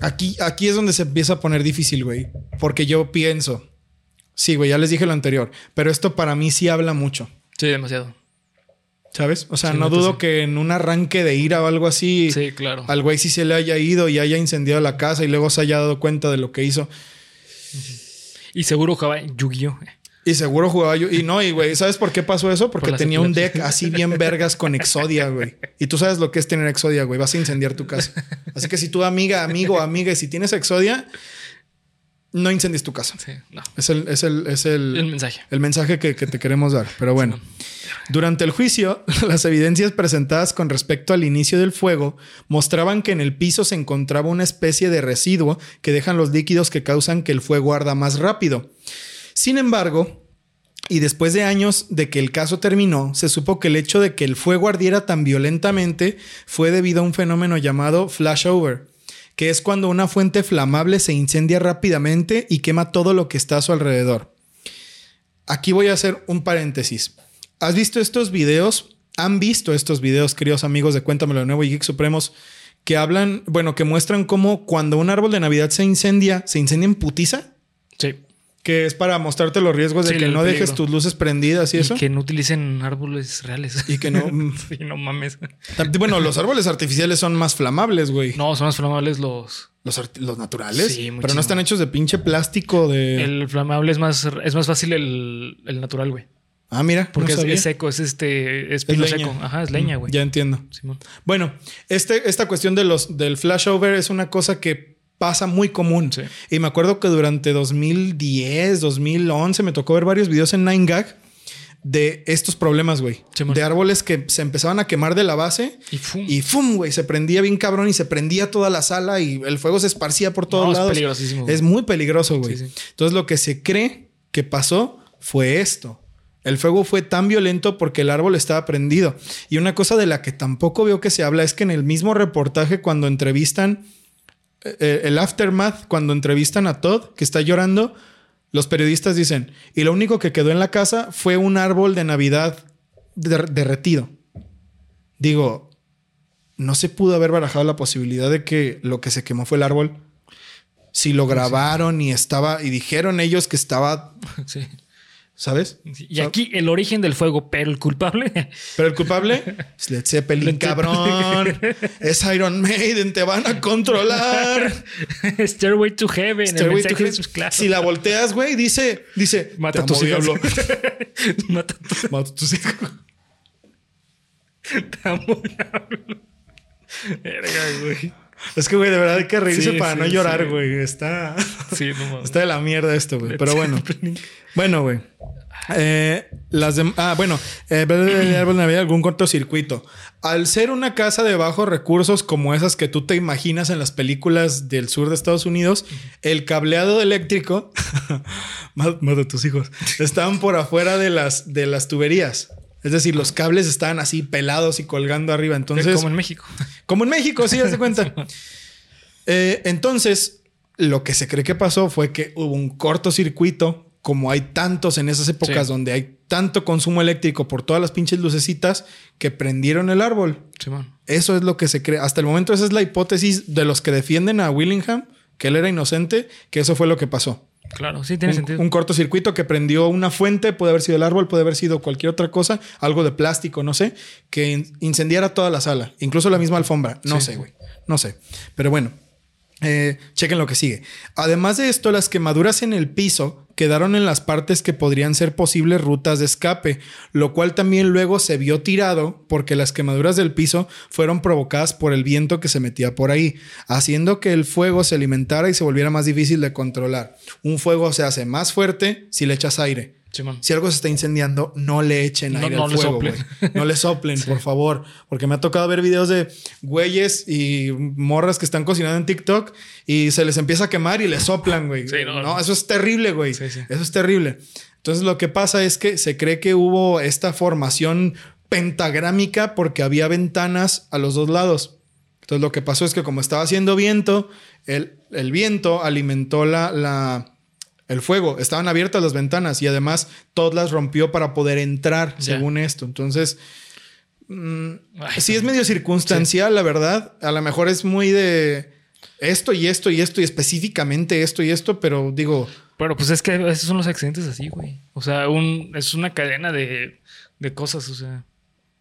Aquí, aquí es donde se empieza a poner difícil, güey. Porque yo pienso. Sí, güey, ya les dije lo anterior. Pero esto para mí sí habla mucho. Sí, demasiado. ¿Sabes? O sea, Sí, no dudo sí. que en un arranque de ira o algo así. Sí, claro. Al güey sí se le haya ido y haya incendiado la casa y luego se haya dado cuenta de lo que hizo. Y seguro jugaba en Yu-Gi-Oh! Y seguro jugaba yo. Y no, y güey, ¿sabes por qué pasó eso? Porque Por tenía un deck así bien vergas con Exodia, güey. Y tú sabes lo que es tener Exodia, güey. Vas a incendiar tu casa. Así que si tu amiga, amigo, amiga, y si tienes Exodia, no incendies tu casa. Sí, no. Es el, es el, es el, El mensaje. el mensaje que, que te queremos dar. Pero bueno, durante el juicio, las evidencias presentadas con respecto al inicio del fuego mostraban que en el piso se encontraba una especie de residuo que dejan los líquidos que causan que el fuego arda más rápido. Sin embargo, y después de años de que el caso terminó, se supo que el hecho de que el fuego ardiera tan violentamente fue debido a un fenómeno llamado flashover, que es cuando una fuente flamable se incendia rápidamente y quema todo lo que está a su alrededor. Aquí voy a hacer un paréntesis. ¿Has visto estos videos? ¿Han visto estos videos, queridos amigos de Cuéntamelo de nuevo y Geek Supremos? Que hablan, bueno, que muestran cómo cuando un árbol de Navidad se incendia, se incendia en putiza Sí. Que es para mostrarte los riesgos de Sí, que no dejes tus luces prendidas y, Y eso. que no utilicen árboles reales. Y que no. mm, sí, no mames. Bueno, los árboles artificiales son más flamables, güey. No, son más flamables los. Los, los naturales. Sí, pero no muchísimo. están hechos de pinche plástico de. El flamable es más, es más fácil el, el natural, güey. Ah, mira. Porque no es, es seco, es este. Es Es pino leña. seco. Ajá, es leña, Mm, güey. Ya entiendo. Simón. Bueno, este, esta cuestión de los, del flashover es una cosa que pasa muy común. Sí. Y me acuerdo que durante 2010, 2011 me tocó ver varios videos en 9gag de estos problemas, güey. De árboles que se empezaban a quemar de la base Y fum. y ¡fum! güey, se prendía bien cabrón y se prendía toda la sala y el fuego se esparcía por todos No, es lados. peligrosísimo, güey. Es muy peligroso, güey. Sí. Entonces lo que se cree que pasó fue esto. El fuego fue tan violento porque el árbol estaba prendido. Y una cosa de la que tampoco veo que se habla es que en el mismo reportaje cuando entrevistan eh, el aftermath, cuando entrevistan a Todd, que está llorando, los periodistas dicen, y lo único que quedó en la casa fue un árbol de Navidad der- derretido. Digo, no se pudo haber barajado la posibilidad de que lo que se quemó fue el árbol. Si lo grabaron y estaba, y dijeron ellos que estaba, Sí. ¿Sabes? Y aquí el origen del fuego, pero el culpable. Pero el culpable es Led Zeppelin, cabrón. es Iron Maiden, te van a controlar. Stairway to Heaven. Stairway el to Heaven. Si la volteas, güey, dice, dice, Mata a "Te tus hijos. diablo". Mata a tus- Mata a tus hijos. Te amo, diablo. Verga, güey. Es que, güey, de verdad hay que reírse Sí, para sí, no llorar, sí. güey. Está, Sí, no mames. está de la mierda esto, güey. Pero bueno. Bueno, güey. Eh, las dem- ah, bueno, eh, había algún cortocircuito. Al ser una casa de bajos recursos como esas que tú te imaginas en las películas del sur de Estados Unidos, el cableado eléctrico, mata a tus hijos, estaban por afuera de las, de las tuberías. Es decir, los cables estaban así pelados y colgando arriba. Entonces, Como en México. como en México, sí, de cuenta. Eh, entonces, lo que se cree que pasó fue que hubo un cortocircuito, como hay tantos en esas épocas Sí. donde hay tanto consumo eléctrico por todas las pinches lucecitas que prendieron el árbol. Eso es lo que se cree. Hasta el momento esa es la hipótesis de los que defienden a Willingham, que él era inocente, que eso fue lo que pasó. Claro, sí, tiene un, sentido. un cortocircuito que prendió una fuente, puede haber sido el árbol, puede haber sido cualquier otra cosa, algo de plástico, no sé, que in- incendiara toda la sala, incluso la misma alfombra. No Sí. sé, güey. No sé. Pero bueno, eh, chequen lo que sigue. Además de esto, las quemaduras en el piso quedaron en las partes que podrían ser posibles rutas de escape, lo cual también luego se vio tirado porque las quemaduras del piso fueron provocadas por el viento que se metía por ahí, haciendo que el fuego se alimentara y se volviera más difícil de controlar. Un fuego se hace más fuerte si le echas aire. Si algo se está incendiando, no le echen No- aire no al le fuego, soplen. güey. No le soplen, por favor. Porque me ha tocado ver videos de güeyes y morras que están cocinando en TikTok y se les empieza a quemar y le soplan, güey. Sí, no, no, no. eso es terrible, güey. Sí, sí. Eso es terrible. Entonces lo que pasa es que se cree que hubo esta formación pentagrámica porque había ventanas a los dos lados. Entonces lo que pasó es que como estaba haciendo viento, el, el viento alimentó la, la, el fuego. Estaban abiertas las ventanas y además Todd las rompió para poder entrar, según esto. Entonces, mm, Ay, sí es medio circunstancial, la verdad. A lo mejor es muy de esto y esto y esto y específicamente esto y esto, pero digo, Pero pues es que esos son los accidentes así, güey. O sea, un, es una cadena de, de cosas, o sea,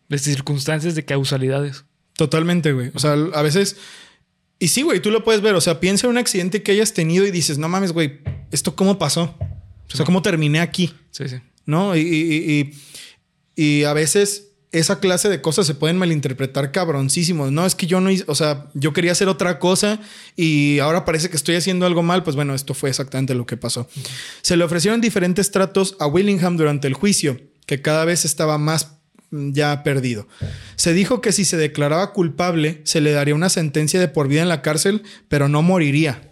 de circunstancias, de causalidades. Totalmente, güey. O sea, a veces. Y sí, güey, tú lo puedes ver. O sea, piensa en un accidente que hayas tenido y dices, no mames, güey, ¿esto cómo pasó? O sea, ¿cómo terminé aquí? Sí, sí. ¿No? Y, y- y- y a veces esa clase de cosas se pueden malinterpretar cabroncísimos. No, es que yo no hice, o sea, yo quería hacer otra cosa y ahora parece que estoy haciendo algo mal. Pues bueno, esto fue exactamente lo que pasó. Se le ofrecieron diferentes tratos a Willingham durante el juicio, que cada vez estaba más mm, ya perdido. Se dijo que si se declaraba culpable, se le daría una sentencia de por vida en la cárcel, pero no moriría.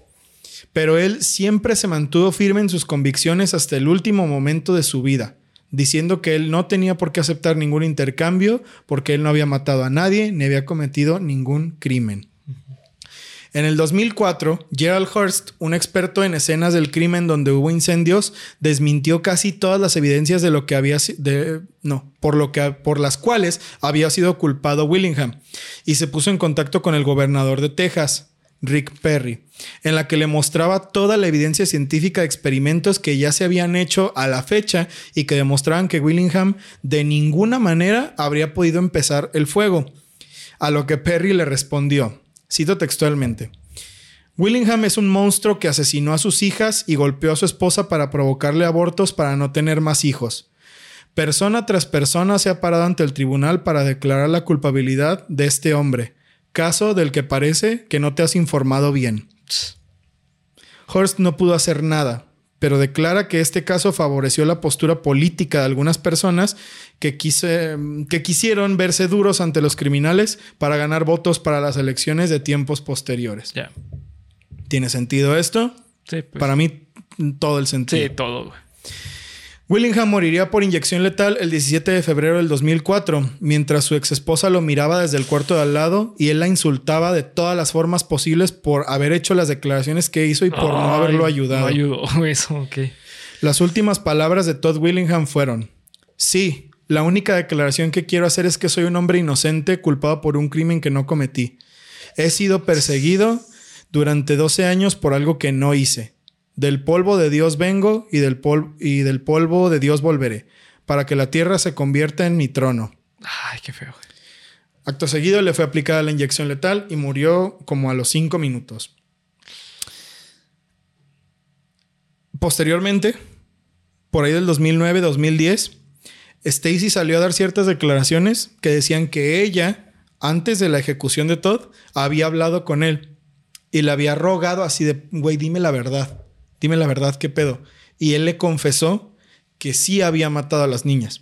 Pero él siempre se mantuvo firme en sus convicciones hasta el último momento de su vida diciendo que él no tenía por qué aceptar ningún intercambio porque él no había matado a nadie ni había cometido ningún crimen. En el 2004, Gerald Hurst, un experto en escenas del crimen donde hubo incendios, desmintió casi todas las evidencias de lo que había de, no, por lo que por las cuales había sido culpado Willingham y se puso en contacto con el gobernador de Texas, Rick Perry, en la que le mostraba toda la evidencia científica de experimentos que ya se habían hecho a la fecha y que demostraban que Willingham de ninguna manera habría podido empezar el fuego. A lo que Perry le respondió, cito textualmente, Willingham es un monstruo que asesinó a sus hijas y golpeó a su esposa para provocarle abortos para no tener más hijos. Persona tras persona se ha parado ante el tribunal para declarar la culpabilidad de este hombre Caso del que parece que no te has informado bien. Horst no pudo hacer nada, pero declara que este caso favoreció la postura política de algunas personas que, que quisieron verse duros ante los criminales para ganar votos para las elecciones de tiempos posteriores. Ya. ¿Tiene sentido esto? Sí, pues. Para mí, todo el sentido. Sí, todo, güey. Willingham moriría por inyección letal el 17 de febrero del 2004, mientras su ex esposa lo miraba desde el cuarto de al lado y él la insultaba de todas las formas posibles por haber hecho las declaraciones que hizo y por no haberlo ayudado. No ayudó eso, ok. Las últimas palabras de Todd Willingham fueron: Sí, la única declaración que quiero hacer es que soy un hombre inocente culpado por un crimen que no cometí. He sido perseguido durante 12 años por algo que no hice. Del polvo de Dios vengo y del, y del polvo de Dios volveré, para que la tierra se convierta en mi trono. Ay, qué feo. Acto seguido le fue aplicada la inyección letal y murió como a los cinco minutos. Posteriormente, por ahí del 2009-2010, Stacy salió a dar ciertas declaraciones que decían que ella, antes de la ejecución de Todd, había hablado con él y le había rogado así de, güey, dime la verdad dime la verdad, ¿qué pedo? Y él le confesó que sí había matado a las niñas.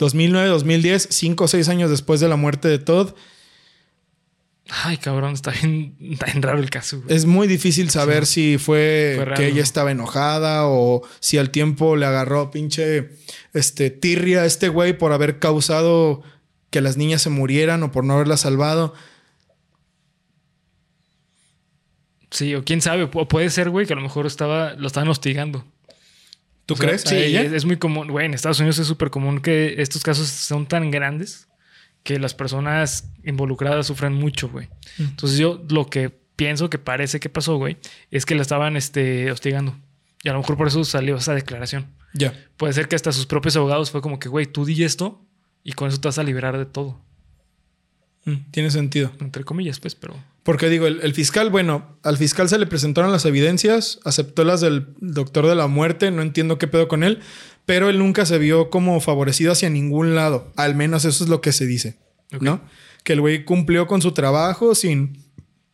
2009-2010, cinco o seis años después de la muerte de Todd. Ay, cabrón, está bien, raro el caso. Es muy difícil saber si fue, que ella estaba enojada o si al tiempo le agarró pinche este, tirria a este güey por haber causado que las niñas se murieran o por no haberlas salvado. Sí, o quién sabe, o puede ser, güey, que a lo mejor estaba, lo estaban hostigando. ¿Tú crees? Sí, es, muy común, güey, en Estados Unidos es súper común que estos casos son tan grandes que las personas involucradas sufren mucho, güey. Mm. Entonces yo lo que pienso que parece que pasó, güey, es que la estaban este, hostigando. Y a lo mejor por eso salió esa declaración. Ya. Puede ser que hasta sus propios abogados fue como que, güey, tú di esto y con eso te vas a liberar de todo. Mm, tiene sentido. Entre comillas, pues, pero. Porque digo, el, fiscal, bueno, al fiscal se le presentaron las evidencias, aceptó las del doctor de la muerte, no entiendo qué pedo con él, pero él nunca se vio como favorecido hacia ningún lado. Al menos eso es lo que se dice, ¿no? Que el güey cumplió con su trabajo sin,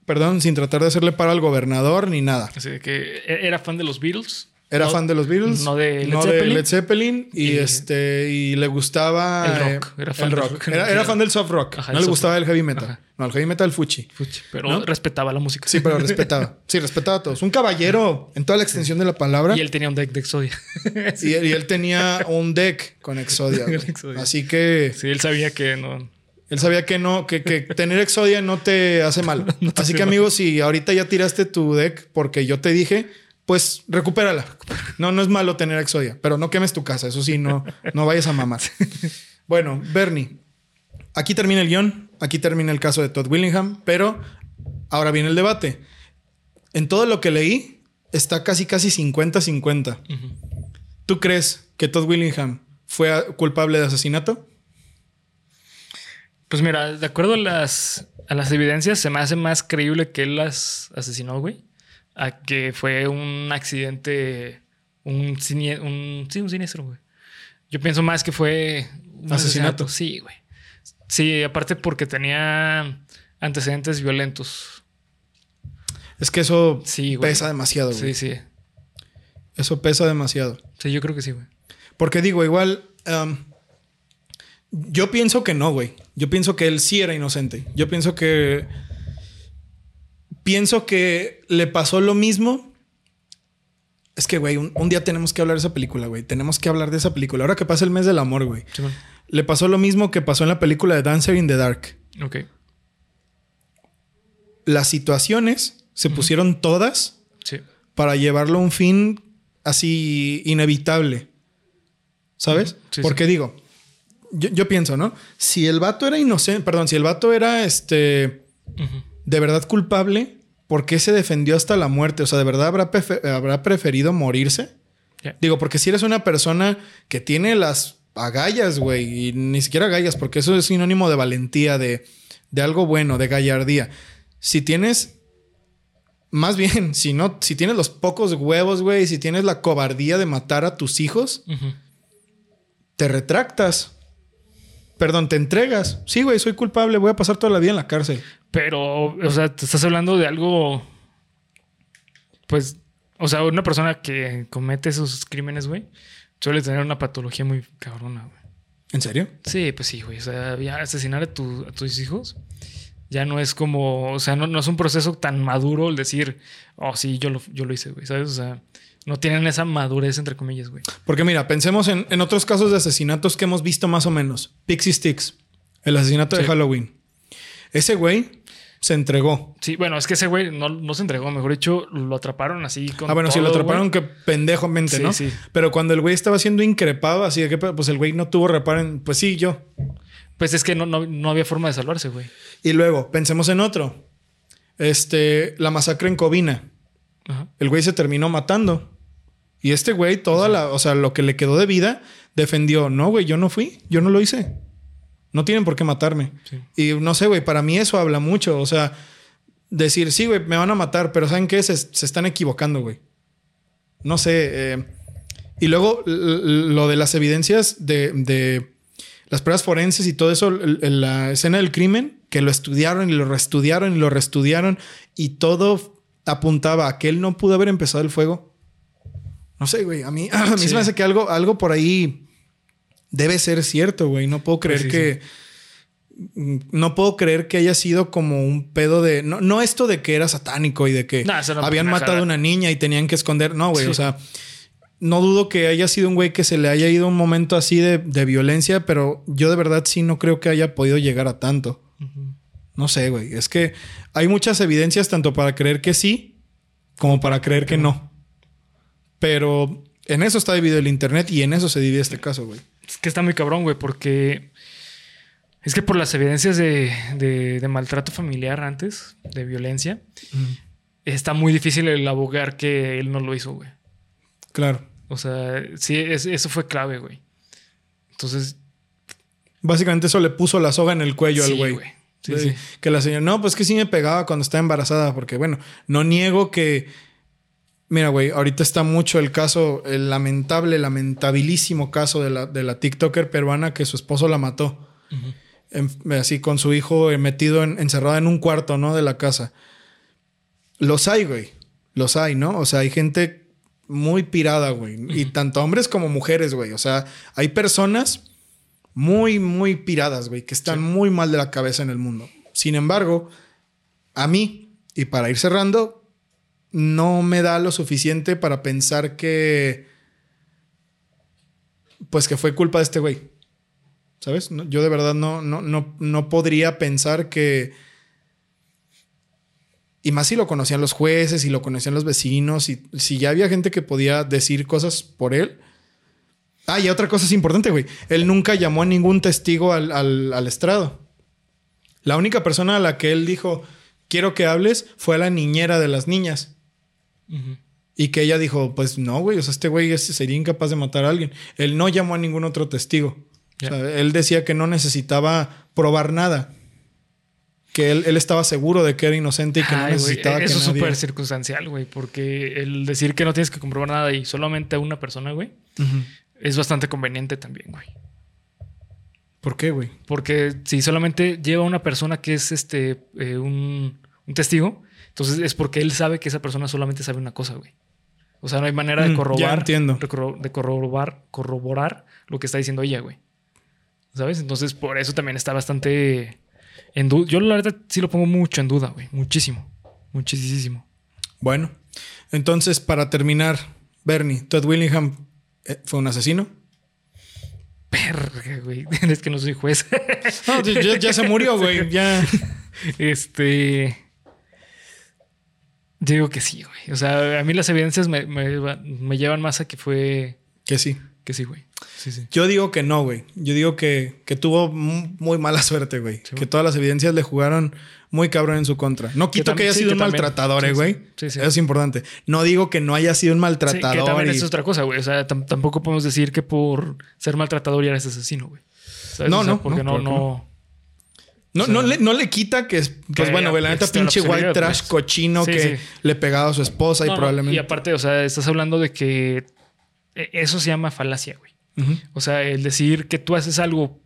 perdón, sin tratar de hacerle paro al gobernador ni nada. Así que e-, era fan de los Beatles. Era fan de los Beatles. No de Led Zeppelin. y, este y le gustaba el rock. Era fan, del rock. Era, fan del soft rock. no le gustaba el heavy metal. No, el heavy metal fuchi. Fuchi. Pero respetaba la música. Sí, pero respetaba. Sí, respetaba a todos. Un caballero en toda la extensión de la palabra. Y él tenía un deck de Exodia. y, él, tenía un deck con Exodia. Así que. Sí, él sabía que no. Él sabía que no, que, que tener Exodia no te hace mal. Así que, amigos, si ahorita ya tiraste tu deck porque yo te dije, pues recupérala. No, no es malo tener Exodia, pero no quemes tu casa. Eso sí, no, no vayas a mamar. Bueno, Bernie, aquí termina el guion, aquí termina el caso de Todd Willingham, pero ahora viene el debate. En todo lo que leí, está casi, casi 50-50. ¿Tú crees que Todd Willingham fue culpable de asesinato? Pues mira, de acuerdo a las, a las evidencias, se me hace más creíble que él las asesinó, güey a que fue un accidente, un, un, sí, un siniestro, güey. Yo pienso más que fue un Asesinato. asesinato. Sí, güey. Sí, aparte porque tenía antecedentes violentos. Es que eso Sí, pesa demasiado, güey. Sí, sí. Eso pesa demasiado. Sí, yo creo que sí, güey. Porque digo, igual. um, yo pienso que no, güey. Yo pienso que él sí era inocente. Yo pienso que. Pienso que le pasó lo mismo. Es que, güey, un, un día tenemos que hablar de esa película, güey. Tenemos que hablar de esa película. Ahora que pasa el mes del amor, güey. Le pasó lo mismo que pasó en la película de Dancer in the Dark. Ok. Las situaciones se pusieron todas Sí. para llevarlo a un fin así inevitable. ¿Sabes? Sí, Porque digo, yo, yo pienso, ¿no? Si el vato era inocente, perdón, si el vato era este de verdad culpable, ¿por qué se defendió hasta la muerte? O sea, ¿de verdad habrá, habrá preferido morirse? Digo, porque si eres una persona que tiene las agallas, güey, y ni siquiera agallas, porque eso es sinónimo de valentía, de, de algo bueno, de gallardía. Si tienes, más bien, si no, si tienes los pocos huevos, güey, si tienes la cobardía de matar a tus hijos, te retractas. Perdón, te entregas. Sí, güey, soy culpable, voy a pasar toda la vida en la cárcel. Pero, o sea, te estás hablando de algo. Pues, o sea, una persona que comete esos crímenes, güey, suele tener una patología muy cabrona, güey. ¿En serio? Sí, pues sí, güey. O sea, ya asesinar a, tu- a tus hijos ya no es como. O sea, no, no es un proceso tan maduro el decir, oh, sí, yo lo, yo lo hice, güey. ¿Sabes? O sea, no tienen esa madurez, entre comillas, güey. Porque mira, pensemos en, en otros casos de asesinatos que hemos visto más o menos. Pixie Sticks, el asesinato de. Halloween. Ese güey se entregó. Sí, bueno, es que ese güey no, no se entregó, mejor dicho, lo atraparon así con. ah, bueno, si lo todo, atraparon, güey. que pendejamente, Sí, ¿no? sí. Pero cuando el güey estaba siendo increpado, así de que, pues el güey no tuvo reparo en, pues sí, yo. Pues es que no, no, no había forma de salvarse, güey. Y luego, pensemos en otro. Este, la masacre en Covina. Ajá. El güey se terminó matando. Y este güey, toda la, o sea, lo que le quedó de vida, defendió, no, güey, yo no fui, yo no lo hice. No tienen por qué matarme. Sí. Y no sé, güey, para mí eso habla mucho. O sea, decir, sí, güey, me van a matar, pero ¿saben qué? Se, se están equivocando, güey. No sé. eh, y luego lo de las evidencias de, de las pruebas forenses y todo eso, la escena del crimen, que lo estudiaron y lo reestudiaron y lo reestudiaron y todo apuntaba a que él no pudo haber empezado el fuego. No sé, güey, a mí, a mí Sí. se me hace que algo, algo por ahí debe ser cierto, güey. No puedo creer Pues sí, que... mm, No puedo creer que haya sido como un pedo de... No, no esto de que era satánico y de que no habían matado a una niña y tenían que esconder. No, güey. Sí. O sea, no dudo que haya sido un güey que se le haya ido un momento así de, de violencia, pero yo de verdad sí no creo que haya podido llegar a tanto. No sé, güey. Es que hay muchas evidencias tanto para creer que sí como para creer que no. Pero en eso está dividido el internet y en eso se divide este caso, güey. Es que está muy cabrón, güey, porque es que por las evidencias de, de- de maltrato familiar antes, de violencia, está muy difícil el abogar que él no lo hizo, güey. Claro. O sea, sí, es- eso fue clave, güey. Entonces, Básicamente eso le puso la soga en el cuello sí, al güey. Sí, De- sí. Que la señora, no, pues que sí me pegaba cuando estaba embarazada, porque bueno, no niego que. Mira, güey, ahorita está mucho el caso, el lamentable, lamentabilísimo caso de la, de la TikToker peruana que su esposo la mató. En- así con su hijo eh, metido, en, encerrado en un cuarto, ¿no? De la casa. Los hay, güey. Los hay, ¿no? O sea, hay gente muy pirada, güey. Y tanto hombres como mujeres, güey. O sea, hay personas muy, muy piradas, güey, que están muy mal de la cabeza en el mundo. Sin embargo, a mí, y para ir cerrando, no me da lo suficiente para pensar que. Pues que fue culpa de este güey. ¿Sabes? Yo de verdad no, no, no, no podría pensar que. Y más si lo conocían los jueces, y lo conocían los vecinos, y si ya había gente que podía decir cosas por él. Ah, y otra cosa es importante, güey. Él nunca llamó a ningún testigo al, al- al estrado. La única persona a la que él dijo, quiero que hables, fue a la niñera de las niñas. Y que ella dijo, pues no, güey, o sea, este güey sería incapaz de matar a alguien. Él no llamó a ningún otro testigo. O sea, él decía que no necesitaba probar nada. Que él, él estaba seguro de que era inocente y que no Ay, necesitaba Eso es nadie... súper circunstancial, güey, porque el decir que no tienes que comprobar nada y solamente a una persona, güey, es bastante conveniente también, güey. ¿Por qué, güey? Porque si solamente lleva una persona que es este eh, un, un testigo, entonces es porque él sabe que esa persona solamente sabe una cosa, güey. O sea, no hay manera de Mm, ya corroborar, entiendo. de corro- de corroborar, corroborar lo que está diciendo ella, güey. ¿Sabes? Entonces, por eso también está bastante en duda. Yo la verdad sí lo pongo mucho en duda, güey. Muchísimo. Muchísimo. Bueno, entonces para terminar, Bernie, Todd Willingham eh, fue un asesino. Verga, güey. Es que no soy juez. No, ya, ya se murió, güey. Ya. Este. Yo digo que sí, güey. O sea, a mí las evidencias me, me- me llevan más a que fue. Que sí. Que sí, güey. Sí, sí. Yo digo que no, güey. Yo digo que, que tuvo mu- muy mala suerte, güey. que todas las evidencias le jugaron muy cabrón en su contra. No quito que, haya sido un maltratador, eh, güey. sí. Sí, sí. Eso es importante. No digo que no haya sido un maltratador. que también y- es otra cosa, güey. O sea, tam- tampoco podemos decir que por ser maltratador ya eres asesino, güey. ¿Sabes? No, O sea, no, Porque no, no. No, O sea, no, le, no le quita que es, que que es bueno. La neta, pinche white trash pues. cochino Sí, que sí. le pegaba a su esposa y No, probablemente. Y aparte, o sea, estás hablando de que eh, eso se llama falacia, güey. O sea, el decir que tú haces algo,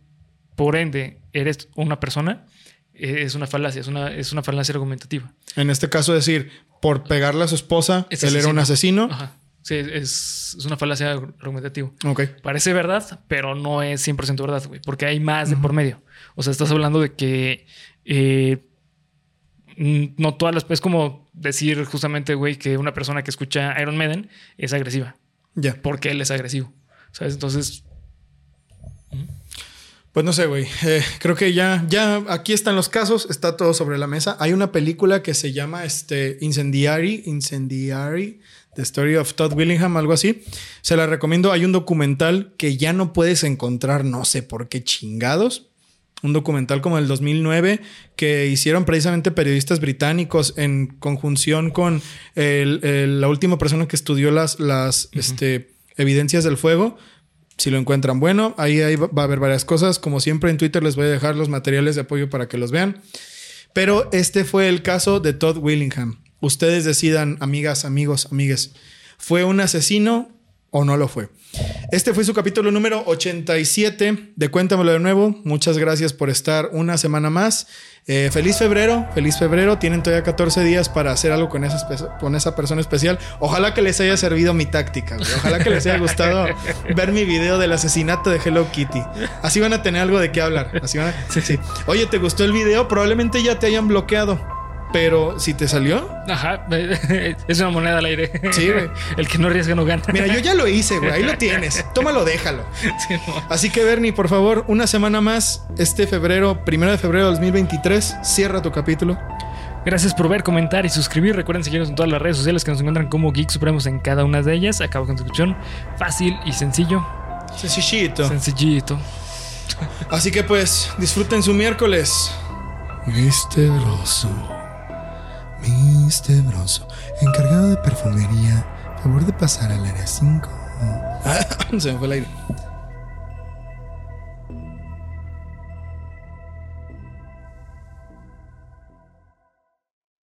por ende, eres una persona, eh, es una falacia, es una, es una falacia argumentativa. En este caso, decir, por pegarle a su esposa, Es él era un asesino. Ajá. Sí, es, es una falacia argumentativa. Ok. Parece verdad, pero no es 100% verdad, güey, porque hay más de por medio. O sea, estás hablando de que eh, no todas las... Es como decir justamente, güey, que una persona que escucha Iron Maiden es agresiva, Ya. porque él es agresivo. ¿Sabes? Entonces, Pues no sé, güey. Eh, creo que ya, ya aquí están los casos, está todo sobre la mesa. Hay una película que se llama este, Incendiary, Incendiary, The Story of Todd Willingham, algo así. Se la recomiendo. Hay un documental que ya no puedes encontrar, no sé por qué chingados. Un documental como el 2009 que hicieron precisamente periodistas británicos en conjunción con el- el- la última persona que estudió las, las este, evidencias del fuego. Si lo encuentran bueno, ahí, ahí va a haber varias cosas. Como siempre en Twitter les voy a dejar los materiales de apoyo para que los vean. Pero este fue el caso de Todd Willingham. Ustedes decidan, amigas, amigos, amigues, ¿fue un asesino o no lo fue? Este fue su capítulo número 87 de Cuéntamelo de nuevo. Muchas gracias por estar una semana más. Eh, feliz febrero, feliz febrero. Tienen todavía 14 días para hacer algo con esa, con esa persona especial. Ojalá que les haya servido mi táctica. Ojalá que les haya gustado ver mi video del asesinato de Hello Kitty. Así van a tener algo de qué hablar. Así van a- sí. Oye, ¿te gustó el video? Probablemente ya te hayan bloqueado. Pero si te salió, ajá, es una moneda al aire. Sí, güey. El que no arriesga no gana. mira, yo ya lo hice, güey. Ahí lo tienes. Tómalo, déjalo. Sí, no. Así que, Bernie, por favor, una semana más, este febrero, primero de febrero de 2023, cierra tu capítulo. Gracias por ver, comentar y suscribir. Recuerden seguirnos en todas las redes sociales que nos encuentran como Geek Supremos en cada una de ellas. Acabo con descripción. Fácil y sencillo. Sencillito. Sencillito. Así que, pues, disfruten su miércoles. Misterioso. Misterioso. Encargado de perfumería. Favor de pasar al área 5. Se me fue el aire.